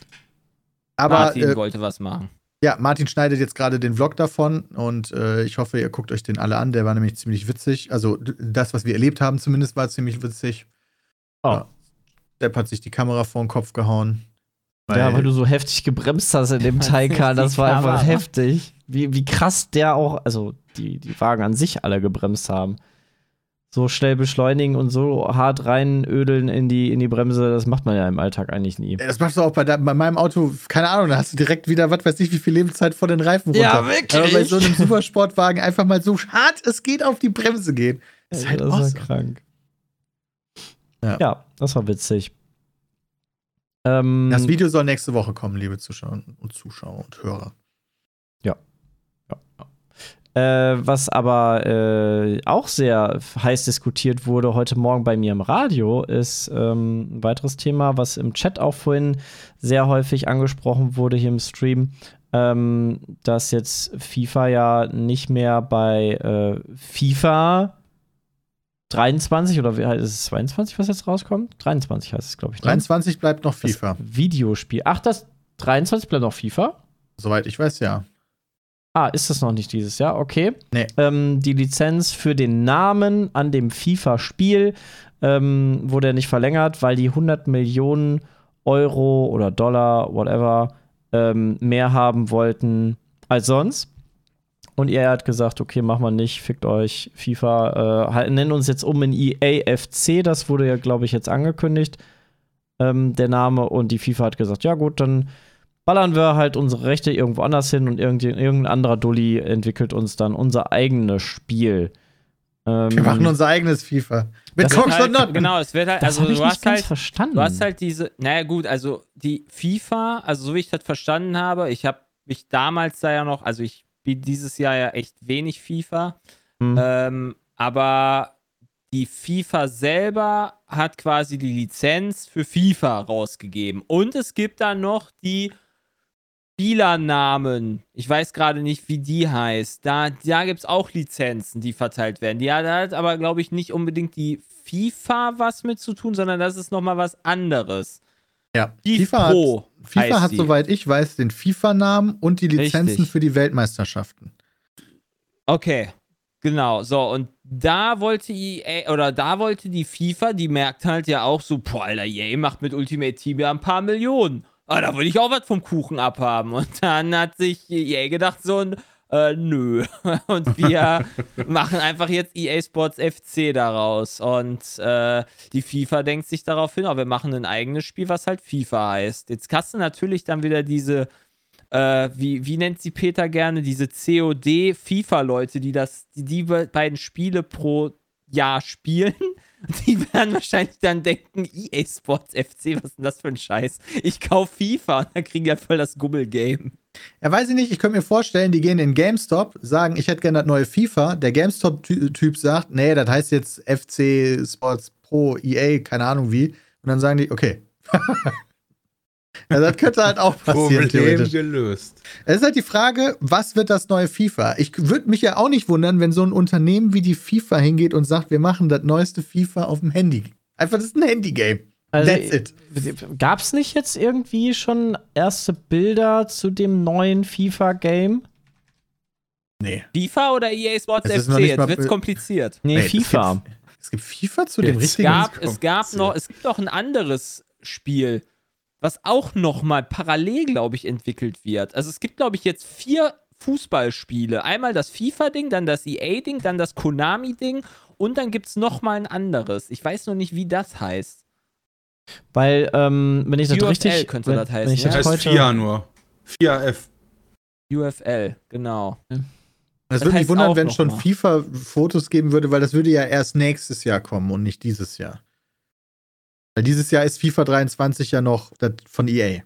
Aber Martin äh, wollte was machen. Ja, Martin schneidet jetzt gerade den Vlog davon und äh, ich hoffe, ihr guckt euch den alle an. Der war nämlich ziemlich witzig. Also das, was wir erlebt haben, zumindest war ziemlich witzig. Oh. Ja. Depp hat sich die Kamera vor den Kopf gehauen. Weil ja, weil du so heftig gebremst hast in dem Taycan, das war einfach heftig. Wie, wie krass der auch, also die, die Wagen an sich alle gebremst haben so schnell beschleunigen und so hart reinödeln in die, in die Bremse, das macht man ja im Alltag eigentlich nie. Das machst du auch bei, bei meinem Auto, keine Ahnung, da hast du direkt wieder, was weiß ich, wie viel Lebenszeit vor den Reifen runter. Ja, wirklich. Aber bei so einem Supersportwagen einfach mal so hart es geht auf die Bremse gehen. Das ist halt das awesome. war krank. Ja. ja. das war witzig. Ähm, das Video soll nächste Woche kommen, liebe Zuschauer und Zuschauer und Hörer. Äh, was aber äh, auch sehr heiß diskutiert wurde heute Morgen bei mir im Radio, ist ähm, ein weiteres Thema, was im Chat auch vorhin sehr häufig angesprochen wurde hier im Stream, ähm, dass jetzt FIFA ja nicht mehr bei äh, FIFA 23 oder wie heißt es 22, was jetzt rauskommt? 23 heißt es, glaube ich. Ne? 23 bleibt noch FIFA. Das Videospiel. Ach, das 23 bleibt noch FIFA? Soweit ich weiß, ja. Ah, ist das noch nicht dieses Jahr? Okay. Nee. Ähm, die Lizenz für den Namen an dem FIFA-Spiel ähm, wurde ja nicht verlängert, weil die 100 Millionen Euro oder Dollar, whatever, ähm, mehr haben wollten als sonst. Und er hat gesagt, okay, machen wir nicht, fickt euch, FIFA, äh, halt, nennen uns jetzt um in EAFC, das wurde ja, glaube ich, jetzt angekündigt, ähm, der Name. Und die FIFA hat gesagt, ja gut, dann ballern wir halt unsere Rechte irgendwo anders hin und irgendein anderer Dulli entwickelt uns dann unser eigenes Spiel. Ähm, wir machen unser eigenes FIFA. Mit Cox halt, und Genau, es wird halt, das also du hast halt, verstanden. du hast halt diese, naja gut, also die FIFA, also so wie ich das verstanden habe, ich habe mich damals da ja noch, also ich spiele dieses Jahr ja echt wenig FIFA, hm. ähm, aber die FIFA selber hat quasi die Lizenz für FIFA rausgegeben und es gibt dann noch die Spielernamen. Ich weiß gerade nicht, wie die heißt. Da, da gibt es auch Lizenzen, die verteilt werden. Die hat, hat aber, glaube ich, nicht unbedingt die FIFA was mit zu tun, sondern das ist nochmal was anderes. Ja, FIFA, Pro hat, FIFA hat soweit ich weiß, den FIFA-Namen und die Lizenzen Richtig. für die Weltmeisterschaften. Okay, genau. So, und da wollte EA, oder da wollte die FIFA, die merkt halt ja auch so, boah, Alter, EA macht mit Ultimate Team ja ein paar Millionen ah, da will ich auch was vom Kuchen abhaben. Und dann hat sich EA gedacht, so ein, äh, nö. Und wir machen einfach jetzt EA Sports FC daraus. Und äh, die FIFA denkt sich darauf hin, oh, wir machen ein eigenes Spiel, was halt FIFA heißt. Jetzt hast du natürlich dann wieder diese äh, wie, wie nennt sie Peter gerne, diese COD-FIFA-Leute, die das, die, die beiden Spiele pro Jahr spielen. Die werden wahrscheinlich dann denken, EA Sports FC, was ist denn das für ein Scheiß? Ich kaufe FIFA und dann kriegen die ja voll das Gummel-Game. Ja, weiß ich nicht, ich könnte mir vorstellen, die gehen in GameStop, sagen, ich hätte gerne das neue FIFA. Der GameStop-Typ sagt, nee, das heißt jetzt FC Sports Pro, EA, keine Ahnung wie. Und dann sagen die, okay. Also das könnte halt auch passieren. Problem gelöst. Es ist halt die Frage, was wird das neue FIFA? Ich würde mich ja auch nicht wundern, wenn so ein Unternehmen wie die FIFA hingeht und sagt, wir machen das neueste FIFA auf dem Handy. Einfach, das ist ein Handy-Game. Also, That's it. Gab es nicht jetzt irgendwie schon erste Bilder zu dem neuen FIFA-Game? Nee. FIFA oder EA Sports FC? Jetzt wird's kompliziert. Nee, nee FIFA. Es gibt, es gibt, FIFA zu dem es richtigen gab, Es gab noch, es gibt auch ein anderes Spiel was auch nochmal parallel, glaube ich, entwickelt wird. Also es gibt, glaube ich, jetzt vier Fußballspiele. Einmal das FIFA-Ding, dann das EA-Ding, dann das Konami-Ding und dann gibt es nochmal ein anderes. Ich weiß noch nicht, wie das heißt. Weil, ähm, wenn ich das UFL richtig... könnte wenn, das heißen. Wenn ich das, das heißt 4 nur. 4F. UFL, genau. Es würde mich wundern, wenn es schon FIFA-Fotos geben würde, weil das würde ja erst nächstes Jahr kommen und nicht dieses Jahr. Weil dieses Jahr ist FIFA 23 ja noch von EA.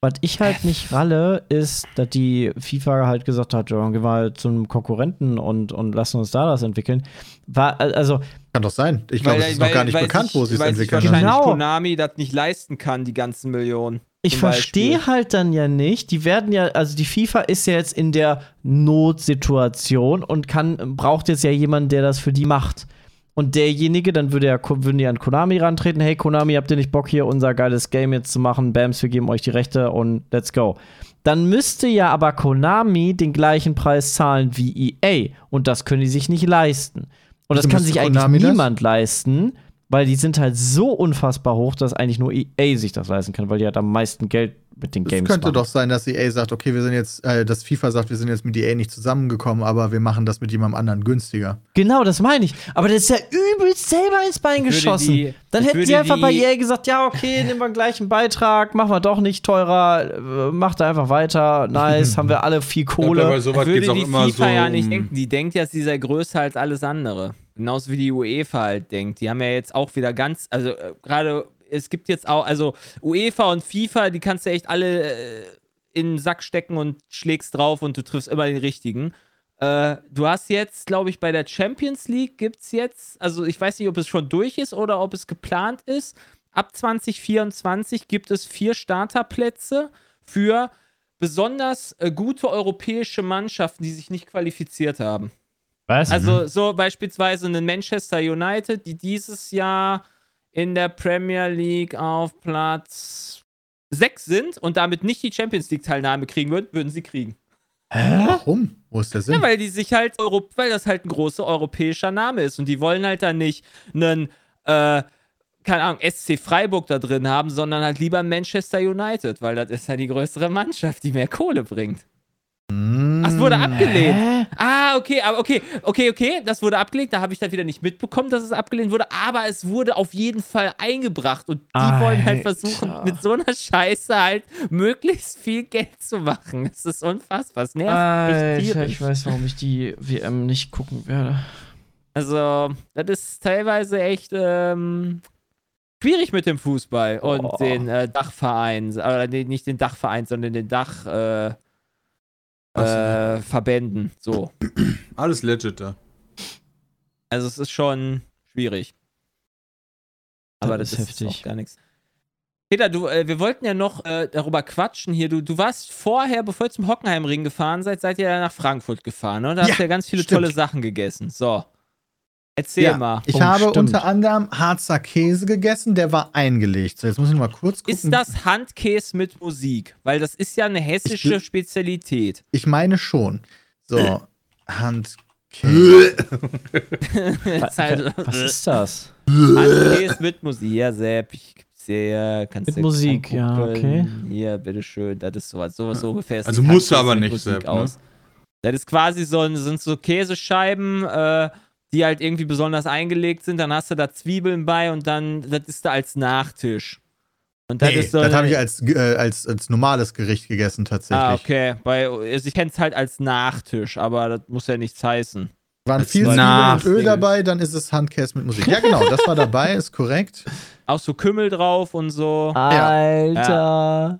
Was ich halt nicht ralle, ist, dass die FIFA halt gesagt hat, ja, gehen wir halt zum Konkurrenten und, und lassen uns da das entwickeln. War, also. Kann doch sein. Ich glaube, es ist weil, noch gar nicht bekannt, sich, wo sie es entwickeln. Weil wahrscheinlich genau. Konami das nicht leisten kann, die ganzen Millionen. Ich verstehe halt dann ja nicht, die werden ja, also die FIFA ist ja jetzt in der Notsituation und kann, braucht jetzt ja jemanden, der das für die macht. Und derjenige, dann würde ja, würden die an Konami rantreten, hey Konami, habt ihr nicht Bock hier unser geiles Game jetzt zu machen? Bams, wir geben euch die Rechte und let's go. Dann müsste ja aber Konami den gleichen Preis zahlen wie EA und das können die sich nicht leisten. Und das kann sich eigentlich Konami niemand das? leisten, weil die sind halt so unfassbar hoch, dass eigentlich nur EA sich das leisten kann, weil die halt am meisten Geld mit den Games. Es könnte machen. doch sein, dass EA sagt, okay, wir sind jetzt, äh, dass FIFA sagt, wir sind jetzt mit EA nicht zusammengekommen, aber wir machen das mit jemandem anderen günstiger. Genau, das meine ich. Aber das ist ja übelst selber ins Bein geschossen. Die, Dann hätten die einfach die, bei EA gesagt, ja, okay, nehmen wir gleich einen Beitrag, machen wir doch nicht teurer, äh, macht einfach weiter, nice, haben wir alle viel Kohle. Ja, aber sowas würde die FIFA so ja nicht denken. Die denkt ja, sie sei größer als alles andere. Genauso wie die UEFA halt denkt. Die haben ja jetzt auch wieder ganz, also äh, gerade es gibt jetzt auch, also UEFA und FIFA, die kannst du echt alle äh, in den Sack stecken und schlägst drauf und du triffst immer den richtigen. Äh, du hast jetzt, glaube ich, bei der Champions League gibt es jetzt, also ich weiß nicht, ob es schon durch ist oder ob es geplant ist. Ab 2024 gibt es vier Starterplätze für besonders äh, gute europäische Mannschaften, die sich nicht qualifiziert haben. Was? Also mhm. so beispielsweise ein Manchester United, die dieses Jahr in der Premier League auf Platz 6 sind und damit nicht die Champions League-Teilnahme kriegen würden, würden sie kriegen. Hä? Warum? Wo ist der Sinn? Ja, weil die sich halt, weil das halt ein großer europäischer Name ist und die wollen halt dann nicht einen, äh, keine Ahnung, SC Freiburg da drin haben, sondern halt lieber Manchester United, weil das ist ja die größere Mannschaft, die mehr Kohle bringt. Ach, es wurde abgelehnt. Hä? Ah, okay, aber okay, okay, okay, das wurde abgelehnt. Da habe ich dann wieder nicht mitbekommen, dass es abgelehnt wurde, aber es wurde auf jeden Fall eingebracht und die Alter. wollen halt versuchen, mit so einer Scheiße halt möglichst viel Geld zu machen. Es ist unfassbar. Es nervt Alter, ich weiß, warum ich die WM nicht gucken werde. Also, das ist teilweise echt ähm, schwierig mit dem Fußball und oh. den äh, Dachverein, oder nicht den Dachverein, sondern den Dach. Äh, äh, Verbänden. So. Alles legit da. Also es ist schon schwierig. Aber das, das ist heftig. gar nichts. Peter, du, äh, wir wollten ja noch äh, darüber quatschen hier. Du, du warst vorher, bevor ihr zum Hockenheimring gefahren seid, seid ihr ja nach Frankfurt gefahren, ne? Da ja, habt ihr ganz viele stimmt. tolle Sachen gegessen. So. Erzähl ja, mal. Ich oh, habe stimmt. unter anderem Harzer Käse gegessen, der war eingelegt. So, jetzt muss ich mal kurz gucken. Ist das Handkäse mit Musik? Weil das ist ja eine hessische ich, Spezialität. Ich meine schon. So, Handkäse. halt, was ist das? Handkäse mit Musik. Ja, Sepp, ich sehr, kannst Mit Musik, ja, okay. Hier, bitteschön, das ist sowas, sowas so ungefähr. Also musst du aber nicht, Sepp, ne? Das ist quasi so, sind so Käsescheiben, äh, die halt irgendwie besonders eingelegt sind. Dann hast du da Zwiebeln bei und dann, das ist da als Nachtisch. Und das nee, so das habe ich als, äh, als, als normales Gericht gegessen tatsächlich. Ah, okay. Bei, also ich kenne es halt als Nachtisch, aber das muss ja nichts heißen. Waren viel Zwiebeln und Öl dabei, dann ist es Handkäse mit Musik. Ja, genau, das war dabei, ist korrekt. Auch so Kümmel drauf und so. Alter. Ja.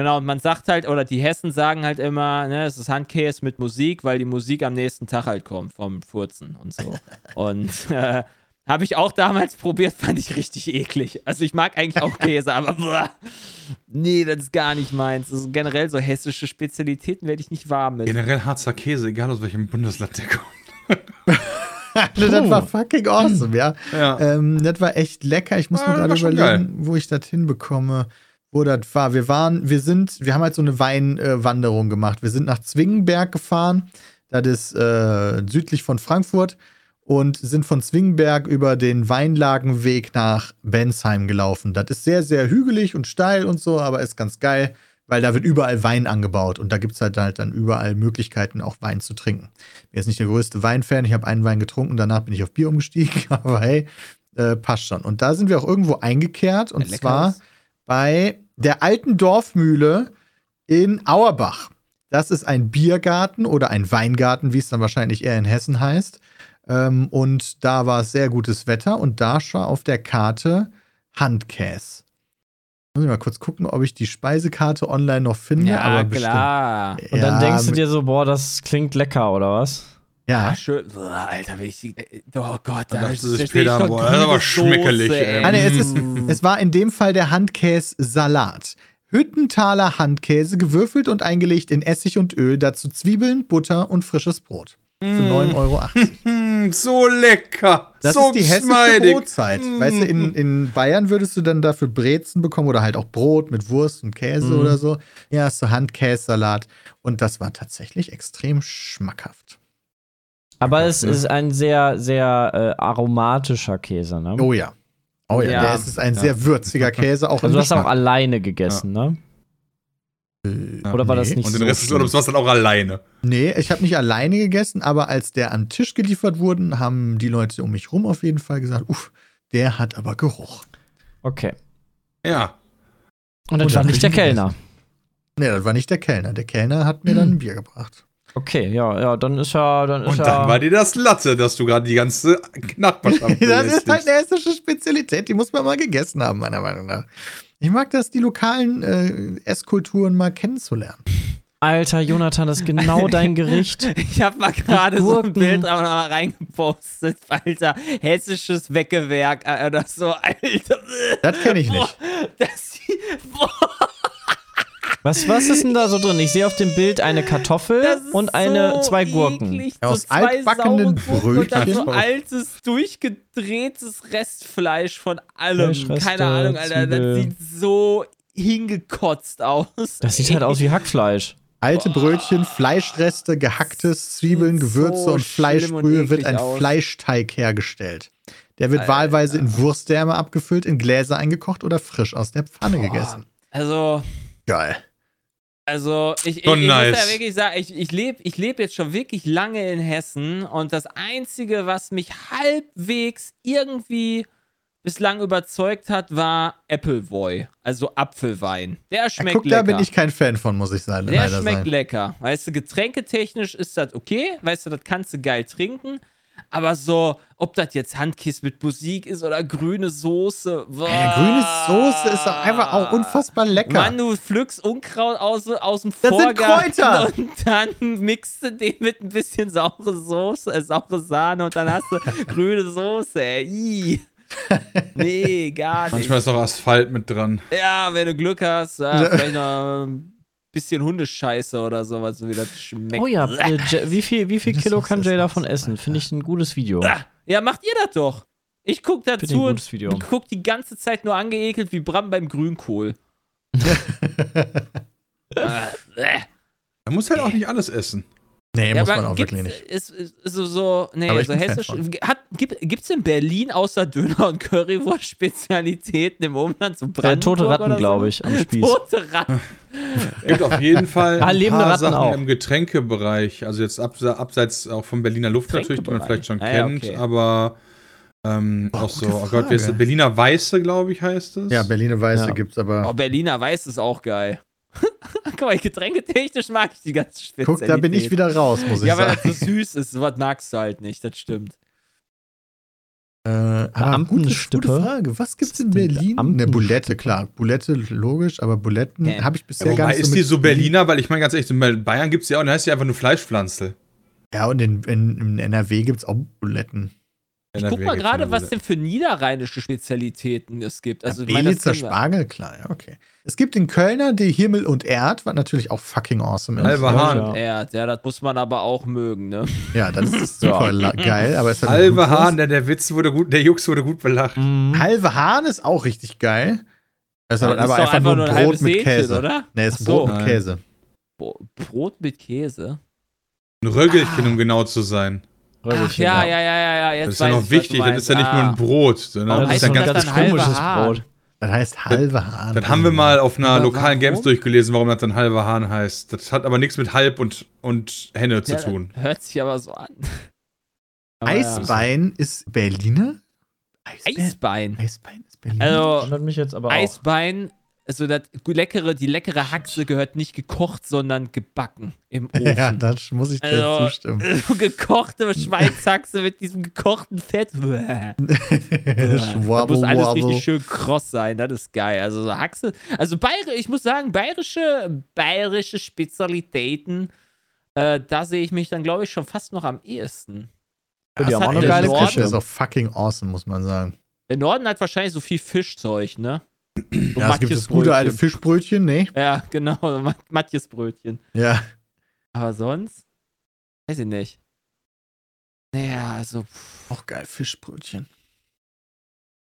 Genau, und man sagt halt, oder die Hessen sagen halt immer, ne, es ist Handkäse mit Musik, weil die Musik am nächsten Tag halt kommt, vom Furzen und so. und äh, habe ich auch damals probiert, fand ich richtig eklig. Also ich mag eigentlich auch Käse, aber boah, nee, das ist gar nicht meins. Also generell so hessische Spezialitäten werde ich nicht warm mit. Generell Harzer Käse, egal aus welchem Bundesland der kommt. das war fucking awesome, ja. ja. Ähm, das war echt lecker. Ich muss ja, mir gerade überlegen, geil. wo ich das hinbekomme wo das war. Wir waren, wir sind, wir haben halt so eine Weinwanderung äh, gemacht. Wir sind nach Zwingenberg gefahren. Das ist äh, südlich von Frankfurt und sind von Zwingenberg über den Weinlagenweg nach Bensheim gelaufen. Das ist sehr, sehr hügelig und steil und so, aber ist ganz geil, weil da wird überall Wein angebaut und da gibt es halt, halt dann überall Möglichkeiten, auch Wein zu trinken. Ich bin jetzt nicht der größte Weinfan, ich habe einen Wein getrunken, danach bin ich auf Bier umgestiegen, aber hey, äh, passt schon. Und da sind wir auch irgendwo eingekehrt und zwar bei der alten Dorfmühle in Auerbach. Das ist ein Biergarten oder ein Weingarten, wie es dann wahrscheinlich eher in Hessen heißt. Ähm, und da war es sehr gutes Wetter und da schon auf der Karte Handkäse. Muss ich mal kurz gucken, ob ich die Speisekarte online noch finde. Ja, aber klar. Bestimmt, und dann denkst du dir so, boah, das klingt lecker, oder was? Ja. schön. Boah, Alter, wenn ich die. Oh Gott, da ist es später, boah, das ist aber schmeckelig. Ey. Ah, nee, es, ist, es war in dem Fall der Handkäse-Salat. Hüttenthaler Handkäse, gewürfelt und eingelegt in Essig und Öl, dazu Zwiebeln, Butter und frisches Brot. Für 9,80 Euro. so lecker. Das so ist die hessische schmeidig. Brotzeit. Mm. Weißt du, in, in Bayern würdest du dann dafür Brezen bekommen oder halt auch Brot mit Wurst und Käse mm. oder so. Ja, hast du Handkässalat. Und das war tatsächlich extrem schmackhaft. Aber es ist ein sehr, sehr äh, aromatischer Käse, ne? Oh ja. Oh ja, ja. Der ist ein ja. sehr würziger Käse. Auch also du hast auch alleine gegessen, ja. ne? Äh, Oder war nee. das nicht Und den Rest des Urlaubs warst du dann auch alleine. Nee, ich habe nicht alleine gegessen, aber als der an den Tisch geliefert wurde, haben die Leute um mich rum auf jeden Fall gesagt, uff, der hat aber Geruch. Okay. Ja. Und das war nicht der Kellner. Nee, das war nicht der Kellner. Der Kellner hat mir dann ein Bier gebracht. Okay, ja, ja, dann ist ja. Dann ist Und dann ja war dir das Latte, dass du gerade die ganze Nachbarschaft Das ist halt eine hessische Spezialität, die muss man mal gegessen haben, meiner Meinung nach. Ich mag das, die lokalen äh, Esskulturen mal kennenzulernen. Alter, Jonathan, das ist genau dein Gericht. Ich habe mal gerade so ein Bild auch noch mal reingepostet. Alter, hessisches Weckewerk äh, oder so. Alter. Das kenne ich nicht. Boah, das, boah. Was, was ist denn da so drin? Ich sehe auf dem Bild eine Kartoffel und eine, so zwei Gurken. Eklig, so Aus altbackenen Brötchen. Und dann so altes, durchgedrehtes Restfleisch von allem. Keine Ahnung, Alter. Das sieht so hingekotzt aus. Das sieht halt aus wie Hackfleisch. Alte Brötchen, Fleischreste, gehacktes, Zwiebeln, Gewürze so und Fleischbrühe wird ein aus. Fleischteig hergestellt. Der wird Alter. wahlweise in Wurstdärme abgefüllt, in Gläser eingekocht oder frisch aus der Pfanne Boah. gegessen. Also. Geil. Also, ich, ich, ich nice. muss ja wirklich sagen, ich, ich lebe ich leb jetzt schon wirklich lange in Hessen und das Einzige, was mich halbwegs irgendwie bislang überzeugt hat, war Appleboy, also Apfelwein. Der schmeckt ja, guck, lecker. Da bin ich kein Fan von, muss ich sagen. Der schmeckt sein. lecker. Weißt du, getränketechnisch ist das okay. Weißt du, das kannst du geil trinken. Aber so, ob das jetzt Handkiss mit Musik ist oder grüne Soße. Ja, grüne Soße ist doch einfach auch unfassbar lecker. Mann, du pflückst Unkraut aus, aus dem das Vorgarten sind Kräuter. und dann mixt du den mit ein bisschen saure Soße, äh, saure Sahne und dann hast du grüne Soße. Ey. Nee, gar nicht. Manchmal ist auch Asphalt mit dran. Ja, wenn du Glück hast, ja, vielleicht noch bisschen Hundescheiße oder sowas, wie das schmeckt. Oh ja, äh, wie viel, wie viel Kilo kann Jay davon essen? Finde ich ein gutes Video. Ja, macht ihr das doch. Ich guck dazu und guck die ganze Zeit nur angeekelt wie Bram beim Grünkohl. Man muss halt auch nicht alles essen. Nee, ja, muss man auch wirklich nicht. Ist, ist, ist so, nee, aber so hessisch. Hat, gibt es in Berlin außer Döner und Currywurst Spezialitäten im Umland so Brandenburg äh, Tote Ratten, so? glaube ich, am Spieß. Tote Ratten. Es gibt auf jeden Fall ah, ein paar Ratten Sachen auch. im Getränkebereich. Also jetzt abseits auch vom Berliner Luft natürlich, die man vielleicht schon ah, kennt. Ja, okay. Aber Ähm, oh, auch so, oh Gott, wie ist das? Berliner Weiße, glaube ich, heißt es. Ja, Berliner Weiße ja. gibt's aber. Oh, Berliner Weiße ist auch geil. Guck mal, getränketechnisch mag ich die ganze Spezialität. Guck, da bin ich wieder raus, muss ich ja, sagen. Ja, weil das so süß ist, sowas magst du halt nicht, das stimmt. Äh, ah, gute, gute Frage. Was gibt es in Berlin? Eine Bulette, klar. Bulette, logisch, aber Buletten ja. habe ich bisher ja, gar nicht so ist die so Berliner? Weil ich meine ganz ehrlich, in Bayern gibt es ja auch, dann heißt die einfach nur Fleischpflanze. Ja, und in, in, in NRW gibt es auch Buletten. Ich guck mal gerade, was denn für niederrheinische Spezialitäten es gibt. Also, ja, Belitzer Spargel, klar, ja, okay. Es gibt in Kölner die Himmel und Erd, was natürlich auch fucking awesome ist. Halber Hahn. Erd, ja, das muss man aber auch mögen, ne? Ja, das ist super geil, aber es hat Halbe Hahn, der, der Witz wurde gut, der Jux wurde gut belacht. Mhm. Halbe Hahn ist auch richtig geil. Das ist aber, aber einfach, einfach, nur ein Brot mit Käse, oder? Nee, ist so. Brot mit Käse. Brot mit Käse? Ein Röggelchen, ah. um genau zu sein. Ach, ja, ja, ja, ja, ja. Jetzt das ist ja noch wichtig, das ist ja nicht nur ein Brot, sondern das ist ein ganz komisches Brot. Das heißt halbe Hahn. Das haben wir mal auf einer lokalen? Games durchgelesen, warum das dann halbe Hahn heißt. Das hat aber nichts mit Halb und, und Henne ja, zu tun. Hört sich aber so an. Aber Eisbein ja. ist Berliner? Eisbein. Eisbein ist Berliner. Also, mich jetzt aber Eisbein also das leckere, die leckere Haxe gehört nicht gekocht, sondern gebacken im Ofen. Ja, das muss ich dir also, zustimmen. gekochte Schweinshaxe mit diesem gekochten Fett. das muss alles richtig schön kross sein, das ist geil. Also so Haxe, also Bayer, ich muss sagen, bayerische, bayerische Spezialitäten, äh, da sehe ich mich dann, glaube ich, schon fast noch am ehesten. Ja, die haben auch eine geile Küche. Das ist auch fucking awesome, muss man sagen. Der Norden hat wahrscheinlich so viel Fischzeug, ne? Ja, es gibt das gute alte Fischbrötchen, ne? Ja, genau, Matjes Brötchen. Ja. Aber sonst? Weiß ich nicht. Naja, also. Auch geil, Fischbrötchen.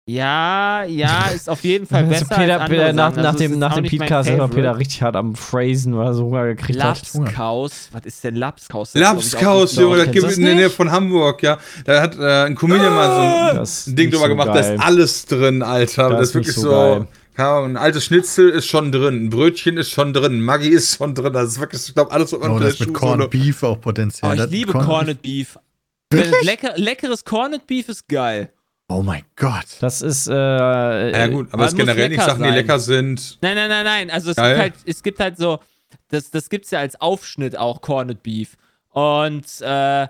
Ja, ja, ist auf jeden Fall besser. Also Peter, Peter nach, nach also dem, nach dem Podcast ist Peter richtig hart am Phrasen, weil er so gekriegt Lapskaus. Was ist denn Lapskaus? Lapskaus, Junge, das gibt es in der Nähe von Hamburg, ja. Da hat äh, ein Comedian mal so ein Ding drüber so gemacht, geil. da ist alles drin, Alter. Das, das ist wirklich so. so ja, ein altes Schnitzel ist schon drin, ein Brötchen ist schon drin, Maggi ist schon drin. Das ist wirklich, ich glaube, alles so oh, das mit Corned Beef auch potenziell. Oh, ich liebe Corned Beef. Lecker, leckeres Corned Beef ist geil. Oh mein Gott. Das ist. Äh, ja, gut, aber es ist generell nicht Sachen, sein. die lecker sind. Nein, nein, nein, nein. Also, es gibt halt, es gibt halt so. Das, das gibt es ja als Aufschnitt auch, Corned Beef. Und äh,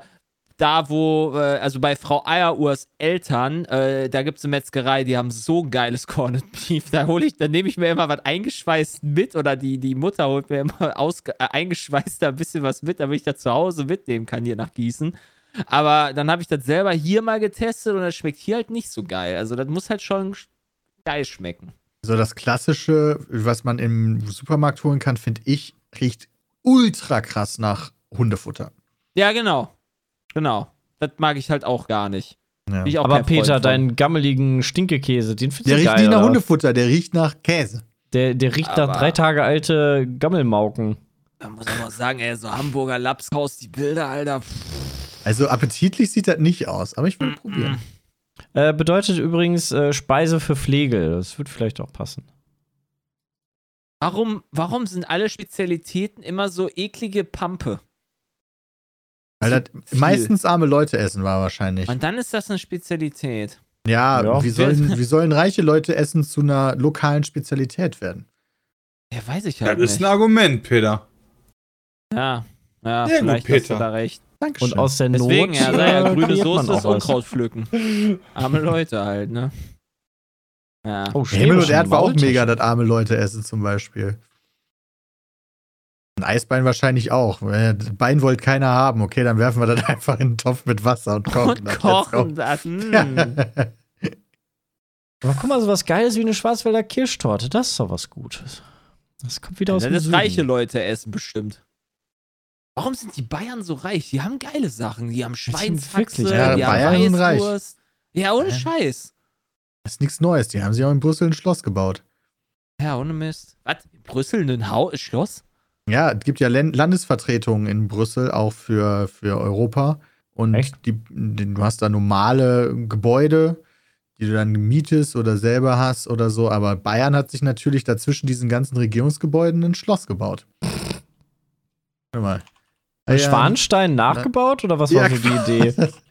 da, wo, äh, also bei Frau Eierurs Eltern, äh, da gibt es eine Metzgerei, die haben so ein geiles Corned Beef. Da hole ich, da nehme ich mir immer was eingeschweißt mit oder die, die Mutter holt mir immer aus, äh, eingeschweißt da ein bisschen was mit, damit ich das zu Hause mitnehmen kann hier nach Gießen. Aber dann habe ich das selber hier mal getestet und das schmeckt hier halt nicht so geil. Also das muss halt schon geil schmecken. So das klassische, was man im Supermarkt holen kann, finde ich, riecht ultra krass nach Hundefutter. Ja, genau. Genau. Das mag ich halt auch gar nicht. Ja. Aber Peter, deinen gammeligen Stinkekäse, den findest du geil. Der riecht nicht nach Hundefutter, der riecht nach Käse. Der, der riecht Aber nach drei Tage alte Gammelmauken. Da muss man auch sagen, ey, so Hamburger Lapskaus, die Bilder, Alter. Also appetitlich sieht das nicht aus, aber ich will probieren. Äh, bedeutet übrigens äh, Speise für Pflege. Das wird vielleicht auch passen. Warum, warum sind alle Spezialitäten immer so eklige Pampe? Weil das meistens arme Leute essen war wahrscheinlich. Und dann ist das eine Spezialität. Ja, ja. Wie, sollen, wie sollen reiche Leute Essen zu einer lokalen Spezialität werden? Ja, weiß ich halt Das nicht. ist ein Argument, Peter. Ja, ja, Sehr vielleicht gut, Peter. hast du da recht. Dankeschön. Und aus der Deswegen, Not. Deswegen, ja, ja, grüne Soße ist Unkraut pflücken. Arme Leute halt, ne? Ja. Oh, Himmel und Erd war auch mega, das arme Leute essen zum Beispiel. Ein Eisbein wahrscheinlich auch. Bein wollte keiner haben. Okay, dann werfen wir das einfach in den Topf mit Wasser und kochen und das. Kochen das. Mm. Aber guck mal, so was Geiles wie eine Schwarzwälder Kirschtorte. Das ist doch was Gutes. Das kommt wieder aus dem Das reiche Leute essen bestimmt. Warum sind die Bayern so reich? Die haben geile Sachen. Die haben Schweinshaxe, ja, die Bayern haben Reich. Ja, ohne Scheiß. Das ist nichts Neues. Die haben sich auch in Brüssel ein Schloss gebaut. Ja, ohne Mist. Was? In Brüssel ein Haus, Schloss? Ja, es gibt ja Landesvertretungen in Brüssel, auch für, für Europa. Und die, die, du hast da normale Gebäude, die du dann mietest oder selber hast oder so. Aber Bayern hat sich natürlich dazwischen diesen ganzen Regierungsgebäuden ein Schloss gebaut. Hör mal. Ja, Schwanstein nachgebaut oder was war so die Idee?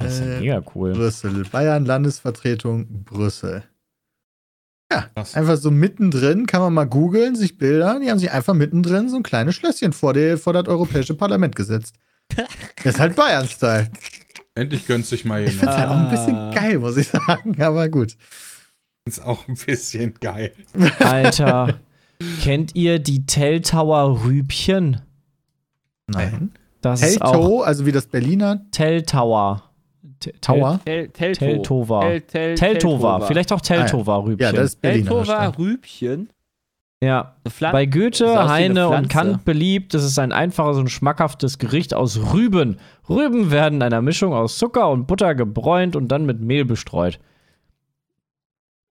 Das ist äh, mega cool. Brüssel. Bayern Landesvertretung Brüssel. Ja, Krass. einfach so mittendrin, kann man mal googeln, sich Bilder. Die haben sich einfach mittendrin so ein kleines Schlösschen vor, die, vor das Europäische Parlament gesetzt. Das ist halt Bayern-Style. Endlich gönnt sich mal jemand. Ich finde es halt auch ein bisschen ah. geil, muss ich sagen, aber gut. Ist auch ein bisschen geil. Alter, kennt ihr die Telltower Rübchen? Nein. Das Telto, also wie das Berliner. Telltower. Tower? Teltover. Teltover. Vielleicht auch Teltover ah, Rübchen. Ja, das ist Berliner. Teltover Rübchen. Ja. Bei Goethe, Heine und Kant beliebt. Das ist ein einfaches und schmackhaftes Gericht aus Rüben. Rüben werden in einer Mischung aus Zucker und Butter gebräunt und dann mit Mehl bestreut.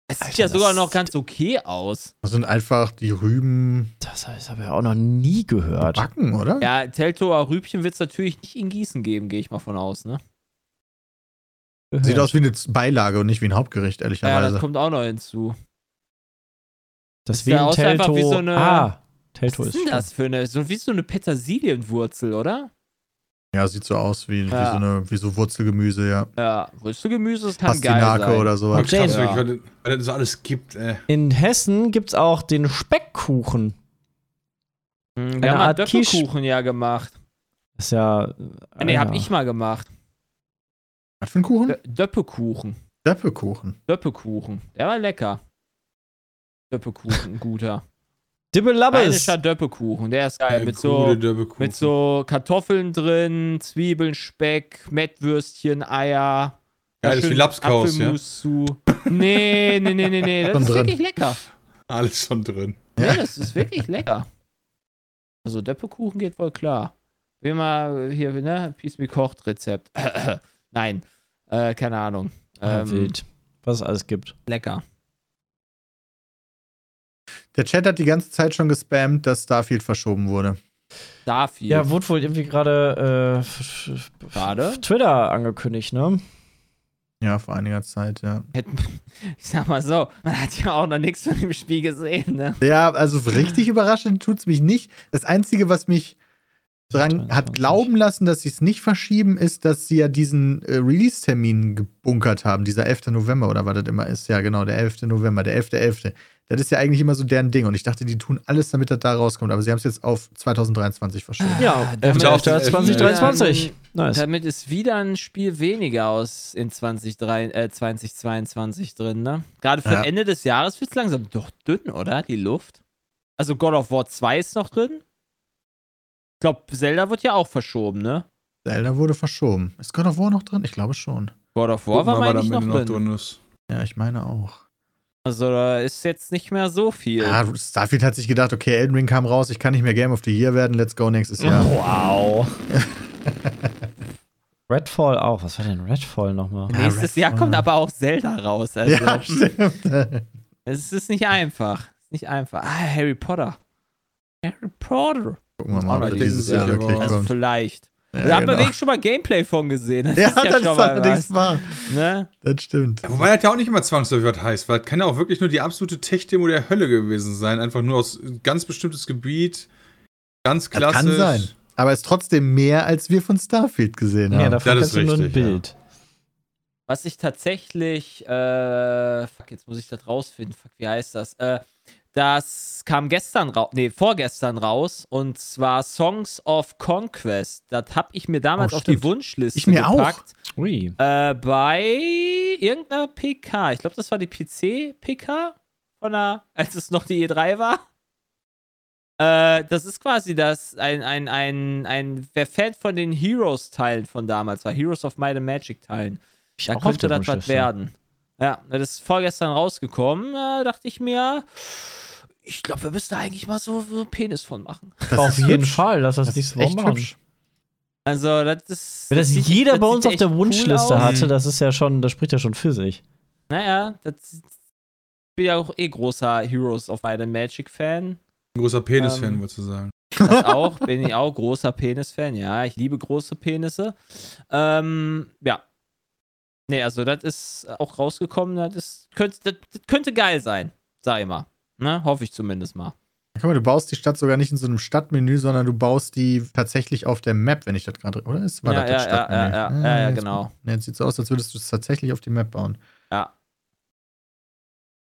Es sieht Alter, ja sogar noch ganz okay aus. Das sind einfach die Rüben. Das, das habe ich auch noch nie gehört. Backen, oder? Ja, Teltower Rübchen wird es natürlich nicht in Gießen geben, gehe ich mal von aus, ne? Sieht aus wie eine Beilage und nicht wie ein Hauptgericht, ehrlicherweise. Ja, das kommt auch noch hinzu. Das, ist wie ein Telto. Wie so eine, ah, Telto was ist, ist das für eine, so wie so eine Petersilienwurzel, oder? Ja, sieht so aus wie, ja. wie, so, eine, wie so Wurzelgemüse, ja. Ja, Wurzelgemüse kann Pastinake geil sein. oder sowas. Okay. Krass, ja. weil, es so alles gibt. Äh. In Hessen gibt es auch den Speckkuchen. Hm, wir haben Art Döppelkuchen ja gemacht. ist ja. Äh, nee, hab ich mal gemacht. Was für ein Kuchen? D Döppelkuchen. Döppelkuchen. Döppelkuchen. Der war lecker. Döppelkuchen, guter. Dibbelabbes. Döppelkuchen, der ist geil. mit, so, mit so Kartoffeln drin, Zwiebeln, Speck, Mettwürstchen, Eier. Geil, ist wie Lapskaus, ja? Zu. Nee, nee, nee, nee, nee. Das ist wirklich lecker. Alles schon drin. Ja, das ist wirklich lecker. Also Döppelkuchen geht wohl klar. Wie mal hier, ne? Peace Me kocht Rezept. Nein, äh, keine Ahnung. Ah, ähm, wild. Was es alles gibt. Lecker. Der Chat hat die ganze Zeit schon gespammt, dass Starfield verschoben wurde. Starfield? Ja, wurde wohl irgendwie gerade äh, gerade Twitter angekündigt, ne? Ja, vor einiger Zeit, ja. Ich sag mal so, man hat ja auch noch nichts von dem Spiel gesehen, ne? Ja, also richtig überraschend tut's mich nicht. Das Einzige, was mich dran hat glauben lassen, dass sie es nicht verschieben, ist, dass sie ja diesen äh, Release-Termin gebunkert haben, dieser 11. November oder was das immer ist. Ja, genau, der 11. November, der 11.11. .11. Das ist ja eigentlich immer so deren Ding und ich dachte, die tun alles, damit das da rauskommt, aber sie haben es jetzt auf 2023 verschoben. Ja, damit, 2023. Nice. Damit ist wieder ein Spiel weniger aus in 2023, äh, 2022 drin, ne? Gerade für ja. Ende des Jahres wird es langsam doch dünn, oder? Die Luft. Also God of War 2 ist noch drin. Ich glaube, Zelda wird ja auch verschoben, ne? Zelda wurde verschoben. Ist God of War noch drin? Ich glaube schon. God of War war, meine ich, noch, noch drin. ist. Ja, ich meine auch. Also da ist jetzt nicht mehr so viel. Ja, Starfield hat sich gedacht, okay, Elden Ring kam raus, ich kann nicht mehr Game of the Year werden, let's go nächstes Jahr. Wow. Redfall auch. Was war denn Redfall nochmal? Ja, Nächstes Redfall. Jahr kommt aber auch Zelda raus. Also ja, stimmt. Es ist nicht einfach. Nicht einfach. Ah, Harry Potter. Harry Potter. Gucken wir mal, ob dieses Jahr wirklich also kommt. Vielleicht. Ja, da haben wir genau. schon mal Gameplay von gesehen. Das ja, ist ja das ist allerdings wahr. Ne? Das stimmt. Ja, wobei das ja auch nicht immer zwangsläufig was heißt, weil es kann ja auch wirklich nur die absolute Tech-Demo der Hölle gewesen sein. Einfach nur aus ganz bestimmtes Gebiet. Ganz klassisch. Das kann sein. Aber es ist trotzdem mehr, als wir von Starfield gesehen haben. Ja, dafür das ist richtig, nur ein Bild. Ja. Was ich tatsächlich, äh, fuck, jetzt muss ich das rausfinden. Fuck, wie heißt das? Äh, das kam gestern raus, nee, vorgestern raus und zwar Songs of Conquest. Das habe ich mir damals oh, auf die Wunschliste ich mir gepackt. Auch. Ui. Äh, bei irgendeiner PK. Ich glaube, das war die PC-PK von der, als es noch die E3 war. Äh, das ist quasi das, ein, ein, ein, ein, wer Fan von den Heroes-Teilen von damals war, Heroes of Might and Magic-Teilen. Da könnte das was werden. Ja, das ist vorgestern rausgekommen. Da dachte ich mir, ich glaube, wir müssten eigentlich mal so, so einen Penis von machen. Das Auf jeden hübsch. Fall, lass das, das nicht so machen. Hübsch. Also, das ist. Wenn das, das jeder das bei uns auf der Wunschliste cool hatte, das ist ja schon, das spricht ja schon für sich. Naja, das, ich bin ja auch eh großer Heroes of Might and Magic Fan. Großer Penis-Fan, ähm, würdest du sagen. Das auch, bin ich auch großer Penis-Fan, ja. Ich liebe große Penisse. Ähm, ja. Nee, also das ist auch rausgekommen, das, ist, könnte, das, das könnte geil sein, sag ich mal. Ne? Hoffe ich zumindest mal. Guck mal, du baust die Stadt sogar nicht in so einem Stadtmenü, sondern du baust die tatsächlich auf der Map, wenn ich das gerade. Oder ist war ja, das ja, das Stadtmenü? Ja, ja, ja, ja, ja genau. Jetzt sieht so aus, als würdest du es tatsächlich auf die Map bauen. Ja.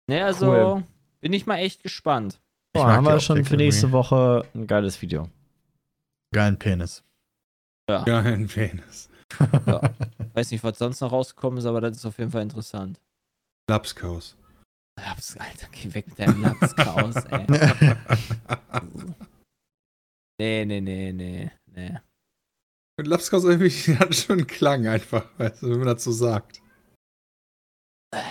Ne, also cool. bin ich mal echt gespannt. Boah, haben wir schon für nächste Woche ein geiles Video. Geilen Penis. Ja. Geilen Penis. ja. Weiß nicht, was sonst noch rausgekommen ist, aber das ist auf jeden Fall interessant. Lapskaus. Laps, Alter, geh weg mit deinem Lapskaus, ey. nee, nee, nee, nee, nee. Mit Lapskaus irgendwie hat schon einen Klang einfach, weißt du, wenn man das so sagt.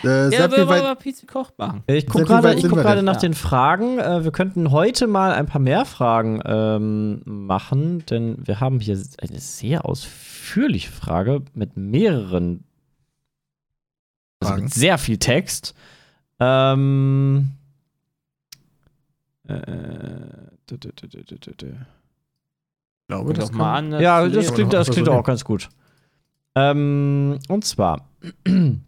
Äh, ja, wir wollen aber Pizza Koch machen. Ich gucke gerade guck nach ja. den Fragen. Äh, wir könnten heute mal ein paar mehr Fragen ähm, machen, denn wir haben hier eine sehr ausführliche Frage mit mehreren, also mit sehr viel Text. Ähm. Äh, ich glaube, das mal an. Ja, das klingt, das klingt auch ganz gut. Ähm, und zwar haben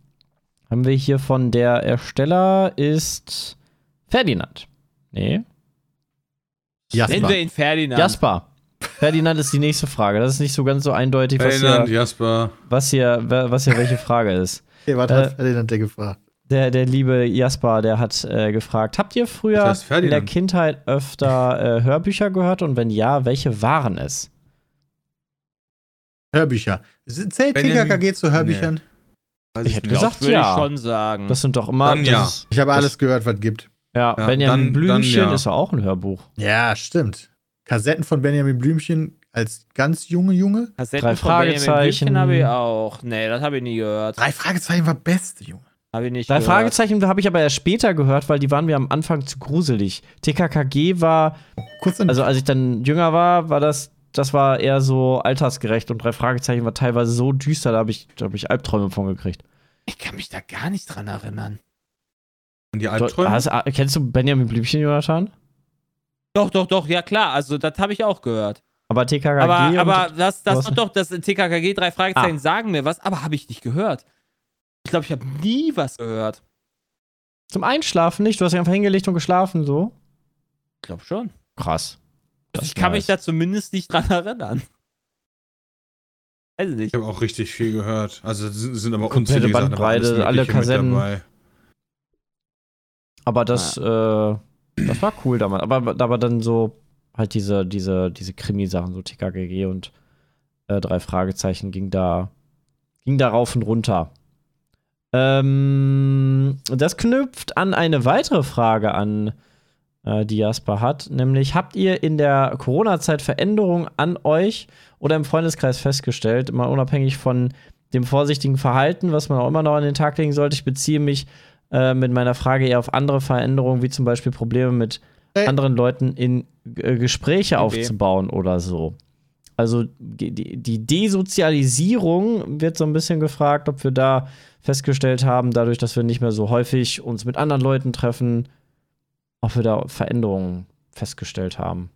wir hier von der Ersteller ist Ferdinand. Nee. Jasper. Nennen wir ihn Ferdinand. Jasper. Ferdinand ist die nächste Frage. Das ist nicht so ganz so eindeutig, was Ferdinand, hier, Jasper. Was hier, was hier welche Frage ist. Okay, was äh, hat Ferdinand der gefragt? Der, der liebe Jasper, der hat äh, gefragt, habt ihr früher das heißt in der Kindheit öfter äh, Hörbücher gehört und wenn ja, welche waren es? Hörbücher. Zählt TKKG zu Hörbüchern? Nee. Ich hätte gesagt, würde ja. ich schon sagen. Das sind doch immer. Dann ja. Ist, ich habe alles gehört, was gibt. Ja, ja Benjamin dann, Blümchen dann ja. ist auch ein Hörbuch. Ja, stimmt. Kassetten von Benjamin Blümchen als ganz junge Junge. Kassetten Drei Fragezeichen habe ich auch. Nee, das habe ich nie gehört. Drei Fragezeichen war beste, Junge. Habe ich nicht Drei gehört. Fragezeichen habe ich aber erst später gehört, weil die waren mir am Anfang zu gruselig. TKKG war, also als ich dann jünger war, war das, das war eher so altersgerecht und drei Fragezeichen war teilweise so düster, da habe ich, da hab ich Albträume von gekriegt. Ich kann mich da gar nicht dran erinnern. Und die Albträume? Hast, kennst du Benjamin Blümchen, Jonathan? Doch, doch, doch, ja klar, also das habe ich auch gehört. Aber TKKG. Aber, aber das, das doch, das TKKG, drei Fragezeichen ah. sagen mir was, aber habe ich nicht gehört. Ich glaube, ich habe nie was gehört. Zum Einschlafen nicht? Du hast dich einfach hingelegt und geschlafen, so? Ich glaube schon. Krass. Das ich kann nice. mich da zumindest nicht dran erinnern. Weiß nicht. Ich habe auch richtig viel gehört. Also sind aber unzählige Bandbreite, alle Kassetten. Aber das, ja. äh, das war cool damals. Aber, aber dann so halt diese, diese, diese Krimi-Sachen, so TKGG und äh, drei Fragezeichen ging da, ging da rauf und runter. Ähm, das knüpft an eine weitere Frage an, äh, die Jasper hat, nämlich habt ihr in der Corona-Zeit Veränderungen an euch oder im Freundeskreis festgestellt, mal unabhängig von dem vorsichtigen Verhalten, was man auch immer noch an den Tag legen sollte? Ich beziehe mich äh, mit meiner Frage eher auf andere Veränderungen, wie zum Beispiel Probleme mit anderen Leuten in äh, Gespräche okay. aufzubauen oder so. Also die, die Desozialisierung wird so ein bisschen gefragt, ob wir da festgestellt haben, dadurch, dass wir nicht mehr so häufig uns mit anderen Leuten treffen, ob wir da Veränderungen festgestellt haben.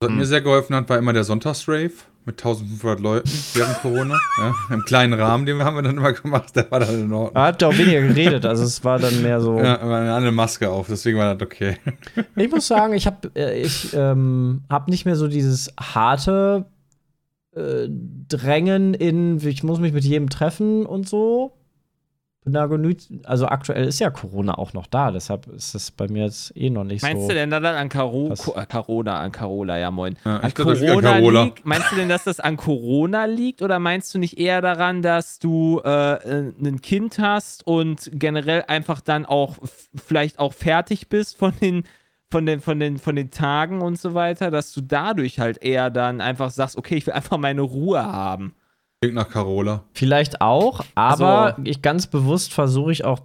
Was hm. mir sehr geholfen hat, war immer der Sonntagsrave mit 1500 Leuten während Corona. ja, Im kleinen Rahmen, den haben wir dann immer gemacht, der war dann in Ordnung. Er hat auch weniger geredet, also es war dann mehr so. Ja, eine andere Maske auf, deswegen war das okay. Ich muss sagen, ich habe äh, ich, ähm, hab nicht mehr so dieses harte äh, Drängen in, ich muss mich mit jedem treffen und so also aktuell ist ja Corona auch noch da, deshalb ist es bei mir jetzt eh noch nicht meinst so. Meinst du denn, dass das an Caro äh, Corona, an Carola, ja moin. Ja, an Corona an liegt? Meinst du denn, dass das an Corona liegt oder meinst du nicht eher daran, dass du äh, äh ein Kind hast und generell einfach dann auch vielleicht auch fertig bist von den von den, von, den, von den Tagen und so weiter, dass du dadurch halt eher dann einfach sagst, okay, ich will einfach meine Ruhe haben. Klingt nach Carola. Vielleicht auch, aber also, ich ganz bewusst versuche ich auch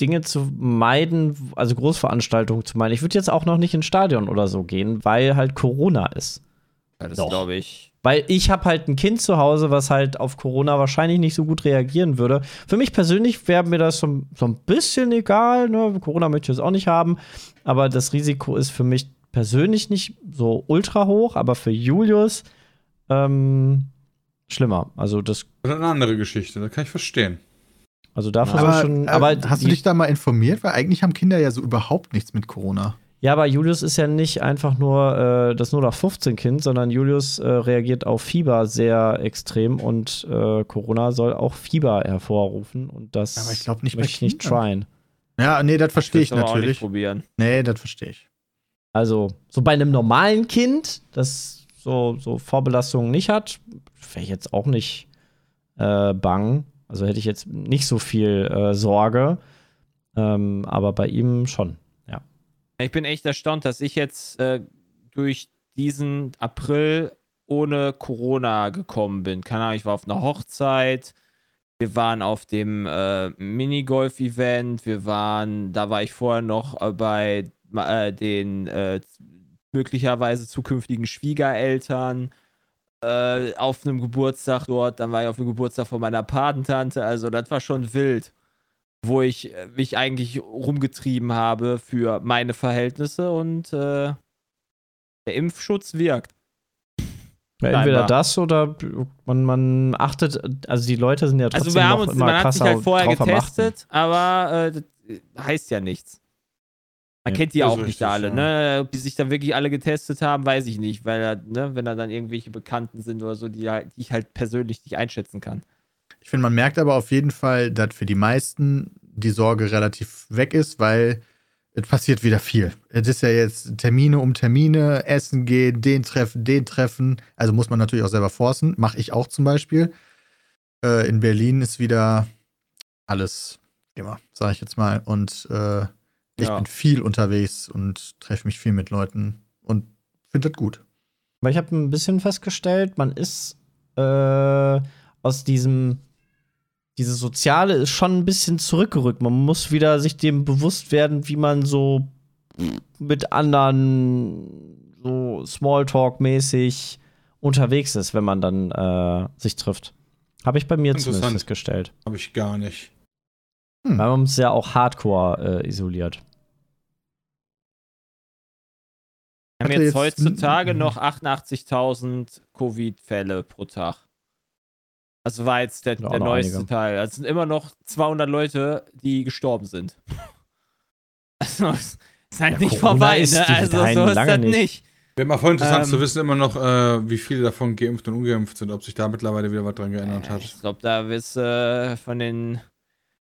Dinge zu meiden, also Großveranstaltungen zu meiden. Ich würde jetzt auch noch nicht ins Stadion oder so gehen, weil halt Corona ist. Ja, das glaube ich. Weil ich habe halt ein Kind zu Hause, was halt auf Corona wahrscheinlich nicht so gut reagieren würde. Für mich persönlich wäre mir das so, so, ein bisschen egal. Ne? Corona möchte ich jetzt auch nicht haben. Aber das Risiko ist für mich persönlich nicht so ultra hoch. Aber für Julius ähm, schlimmer. Also das. Das ist eine andere Geschichte, das kann ich verstehen. Also da aber, schon. Aber hast du dich da mal informiert? Weil eigentlich haben Kinder ja so überhaupt nichts mit Corona. Ja, aber Julius ist ja nicht einfach nur äh, das 0815-Kind, sondern Julius äh, reagiert auf Fieber sehr extrem und äh, Corona soll auch Fieber hervorrufen und das aber ich glaube nicht möchte ich nicht tryen. Ja, nee, das verstehe ich natürlich. Auch nicht probieren. Nee, das verstehe ich. Also, so bei einem normalen Kind, das so, so Vorbelastungen nicht hat, wäre ich jetzt auch nicht äh, bang. Also hätte ich jetzt nicht so viel äh, Sorge. Ähm, aber bei ihm schon. Ich bin echt erstaunt, dass ich jetzt äh, durch diesen April ohne Corona gekommen bin. Keine Ahnung, ich war auf einer Hochzeit, wir waren auf dem äh, Minigolf-Event, wir waren, da war ich vorher noch äh, bei äh, den äh, möglicherweise zukünftigen Schwiegereltern äh, auf einem Geburtstag dort, dann war ich auf dem Geburtstag von meiner Patentante, also das war schon wild wo ich äh, mich eigentlich rumgetrieben habe für meine Verhältnisse und äh, der Impfschutz wirkt. Ja, entweder das oder man, man achtet, also die Leute sind ja trotzdem also wir haben uns, immer man hat sich halt vorher getestet, aber äh, das heißt ja nichts. Man ja, kennt die ja auch nicht richtig, alle, ne? Ob die sich dann wirklich alle getestet haben, weiß ich nicht, weil, ne, wenn da dann irgendwelche Bekannten sind oder so, die, halt, die ich halt persönlich nicht einschätzen kann. Ich finde, man merkt aber auf jeden Fall, dass für die meisten die Sorge relativ weg ist, weil es passiert wieder viel. Es ist ja jetzt Termine um Termine, Essen gehen, den treffen, den treffen. Also muss man natürlich auch selber forcen. Mache ich auch zum Beispiel. Äh, in Berlin ist wieder alles immer, sage ich jetzt mal. Und äh, ich ja. bin viel unterwegs und treffe mich viel mit Leuten und finde das gut. Weil ich habe ein bisschen festgestellt, man ist äh, aus diesem diese Soziale ist schon ein bisschen zurückgerückt. Man muss wieder sich dem bewusst werden, wie man so mit anderen so Smalltalk-mäßig unterwegs ist, wenn man dann äh, sich trifft. Habe ich bei mir zumindest festgestellt. Habe ich gar nicht. Hm. Weil man uns ja auch hardcore äh, isoliert. Wir haben jetzt, jetzt heutzutage noch 88.000 Covid-Fälle pro Tag. Das war jetzt der, der neueste einige. Teil. Also es sind immer noch 200 Leute, die gestorben sind. Also es ist halt ja, nicht Corona vorbei, ne? Also so ist das nicht. nicht. Wäre mal voll interessant ähm, zu wissen, immer noch, äh, wie viele davon geimpft und ungeimpft sind, ob sich da mittlerweile wieder was dran geändert äh, hat. Ich glaube, da wirst du äh, von den.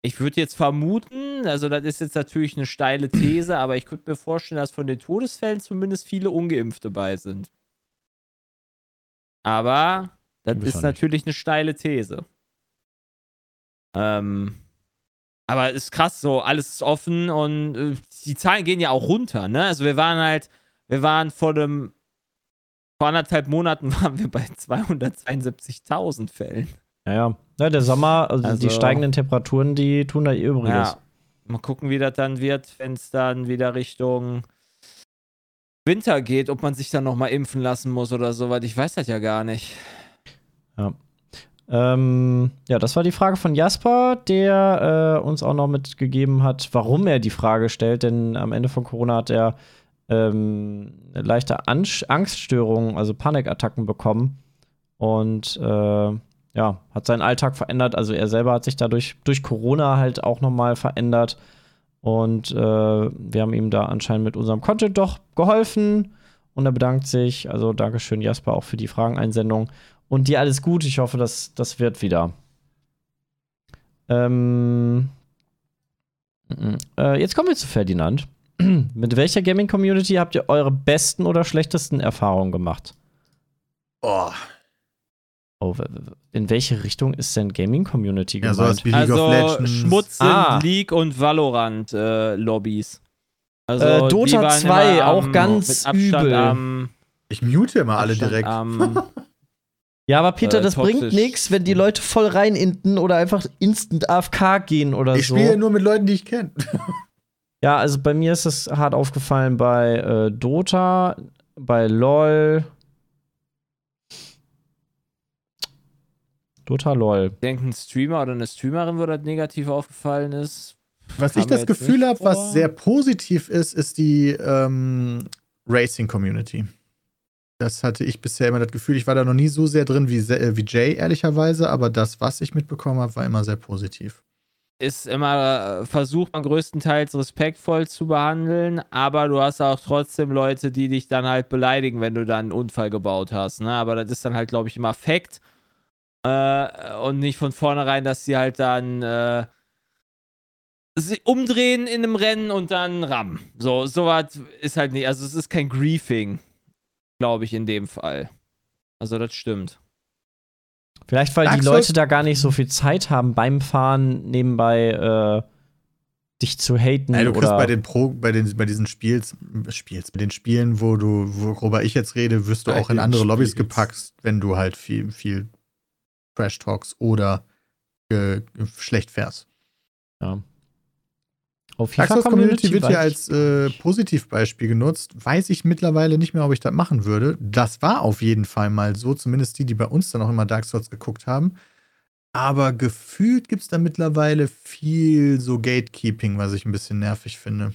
Ich würde jetzt vermuten, also das ist jetzt natürlich eine steile These, aber ich könnte mir vorstellen, dass von den Todesfällen zumindest viele Ungeimpfte bei sind. Aber das ist natürlich eine steile These. Ähm, aber ist krass, so alles ist offen und äh, die Zahlen gehen ja auch runter, ne? Also wir waren halt, wir waren vor dem, vor anderthalb Monaten waren wir bei 272.000 Fällen. Ja, ja. Ja, der Sommer, also, also, die steigenden Temperaturen, die tun da ihr Übriges. Ja. Mal gucken, wie das dann wird, wenn es dann wieder Richtung Winter geht, ob man sich dann nochmal impfen lassen muss oder so, weil ich weiß das ja gar nicht. Ja. Ähm, ja, das war die Frage von Jasper, der äh, uns auch noch mitgegeben hat, warum er die Frage stellt, denn am Ende von Corona hat er ähm, leichte An Angststörungen, also Panikattacken bekommen und äh, ja, hat seinen Alltag verändert. Also er selber hat sich dadurch durch Corona halt auch nochmal verändert und äh, wir haben ihm da anscheinend mit unserem Content doch geholfen und er bedankt sich. Also Dankeschön Jasper auch für die Frageneinsendung und dir alles gut. Ich hoffe, dass das wird wieder. Ähm, äh, jetzt kommen wir zu Ferdinand. Mit welcher Gaming-Community habt ihr eure besten oder schlechtesten Erfahrungen gemacht? Oh. Oh, in welche Richtung ist denn Gaming-Community ja, gemeint? So also Schmutz sind ah. League und Valorant-Lobbys. Äh, also, äh, Dota 2, auch ganz übel. ich mute immer alle direkt. Ja, aber Peter, äh, das toxisch. bringt nichts, wenn die Leute voll reininten oder einfach instant AFK gehen oder ich so. Ich spiele nur mit Leuten, die ich kenne. ja, also bei mir ist es hart aufgefallen bei äh, Dota, bei LOL. Dota LOL. Ich denke, ein Streamer oder eine Streamerin, wo das negativ aufgefallen ist. Was ich das Gefühl habe, was sehr positiv ist, ist die ähm, Racing-Community. Das hatte ich bisher immer das Gefühl, ich war da noch nie so sehr drin wie, äh, wie Jay, ehrlicherweise, aber das, was ich mitbekommen habe, war immer sehr positiv. ist immer, versucht man größtenteils respektvoll zu behandeln, aber du hast auch trotzdem Leute, die dich dann halt beleidigen, wenn du dann einen Unfall gebaut hast. Ne? Aber das ist dann halt, glaube ich, immer Fakt. Äh, und nicht von vornherein, dass sie halt dann äh, sie umdrehen in einem Rennen und dann rammen. So, sowas ist halt nicht, also es ist kein Griefing, glaube ich, in dem Fall. Also das stimmt. Vielleicht, weil Dark die Leute da gar nicht so viel Zeit haben beim Fahren nebenbei äh, dich zu haten. Nein, du kriegst bei den Pro, bei den, bei diesen Spiels, Spiels, bei den Spielen, wo du, worüber ich jetzt rede, wirst du bei auch in andere Spiels. Lobbys gepackt, wenn du halt viel, viel Trash Talks oder äh, schlecht fährst. Ja. Auf FIFA Community, Community wird hier als äh, Positivbeispiel genutzt. Weiß ich mittlerweile nicht mehr, ob ich das machen würde. Das war auf jeden Fall mal so, zumindest die, die bei uns dann auch immer Dark Souls geguckt haben. Aber gefühlt gibt es da mittlerweile viel so Gatekeeping, was ich ein bisschen nervig finde.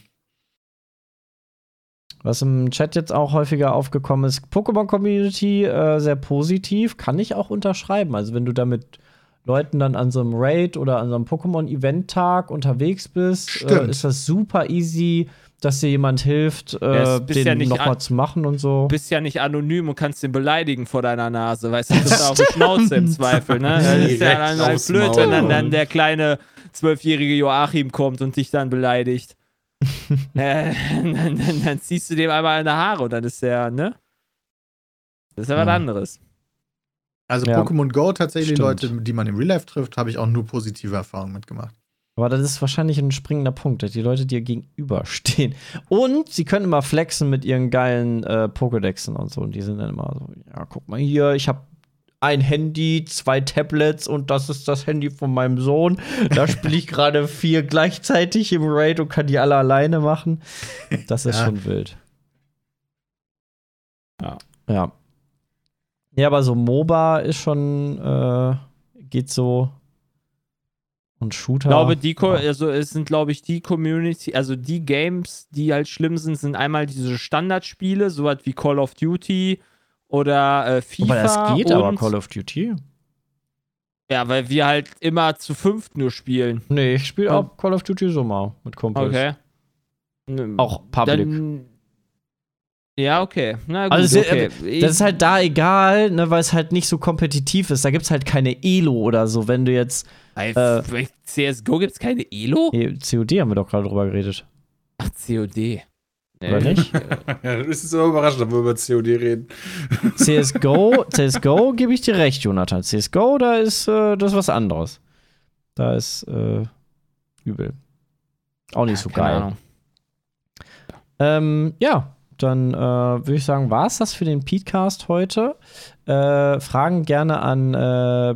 Was im Chat jetzt auch häufiger aufgekommen ist, Pokémon Community äh, sehr positiv, kann ich auch unterschreiben. Also wenn du damit Leuten dann an so einem Raid oder an so einem Pokémon-Event-Tag unterwegs bist, äh, ist das super easy, dass dir jemand hilft, äh, den ja nochmal zu machen und so. Du bist ja nicht anonym und kannst den beleidigen vor deiner Nase, weißt du, das ist auf die Schnauze im Zweifel, ne? Das ist ja dann halt blöd, wenn dann, dann der kleine zwölfjährige Joachim kommt und dich dann beleidigt. äh, dann, dann, dann, ziehst du dem einmal in die Haare und dann ist der, ne? Das ist ja was anderes. Also ja. Pokémon Go tatsächlich Stimmt. Leute, die man im Real Life trifft, habe ich auch nur positive Erfahrungen mitgemacht. Aber das ist wahrscheinlich ein springender Punkt, dass die Leute dir gegenüberstehen. Und sie können immer flexen mit ihren geilen äh, Pokédexen und so. Und die sind dann immer so, ja, guck mal hier, ich habe ein Handy, zwei Tablets und das ist das Handy von meinem Sohn. Da spiele ich gerade vier gleichzeitig im Raid und kann die alle alleine machen. Das ist ja. schon wild. Ja. Ja. Ja, aber so MOBA ist schon, äh, geht so. Und Shooter. Ich glaube, die, also es sind, glaube ich, die Community, also die Games, die halt schlimm sind, sind einmal diese Standardspiele, sowas wie Call of Duty oder äh, FIFA. Aber das geht aber Call of Duty. Ja, weil wir halt immer zu fünft nur spielen. Nee, ich spiele auch Call of Duty so mal mit Kumpels. Okay. Auch Public. Dann, ja, okay. Na gut, also, okay. Das ist halt da egal, ne, weil es halt nicht so kompetitiv ist. Da gibt es halt keine Elo oder so, wenn du jetzt. Äh, CSGO gibt es keine Elo? COD haben wir doch gerade drüber geredet. Ach, COD. Oder nicht? ja, das ist immer überraschend, wenn wir über COD reden. CSGO, CSGO gebe ich dir recht, Jonathan. CSGO, da ist äh, das was anderes. Da ist äh, übel. Auch nicht ja, so geil. Ähm, ja, dann äh, würde ich sagen, war es das für den Petecast heute. Äh, Fragen gerne an äh,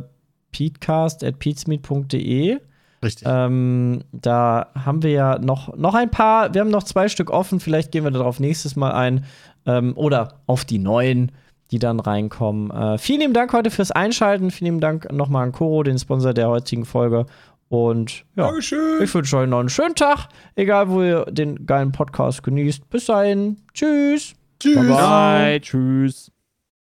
peatcast.peatsmeet.de. Richtig. Ähm, da haben wir ja noch, noch ein paar, wir haben noch zwei Stück offen, vielleicht gehen wir darauf nächstes Mal ein. Ähm, oder auf die neuen, die dann reinkommen. Äh, vielen lieben Dank heute fürs Einschalten. Vielen lieben Dank nochmal an Koro, den Sponsor der heutigen Folge. Und ja, Dankeschön. ich wünsche euch noch einen schönen Tag, egal wo ihr den geilen Podcast genießt. Bis dahin. Tschüss. Tschüss. Bye, bye. Tschüss.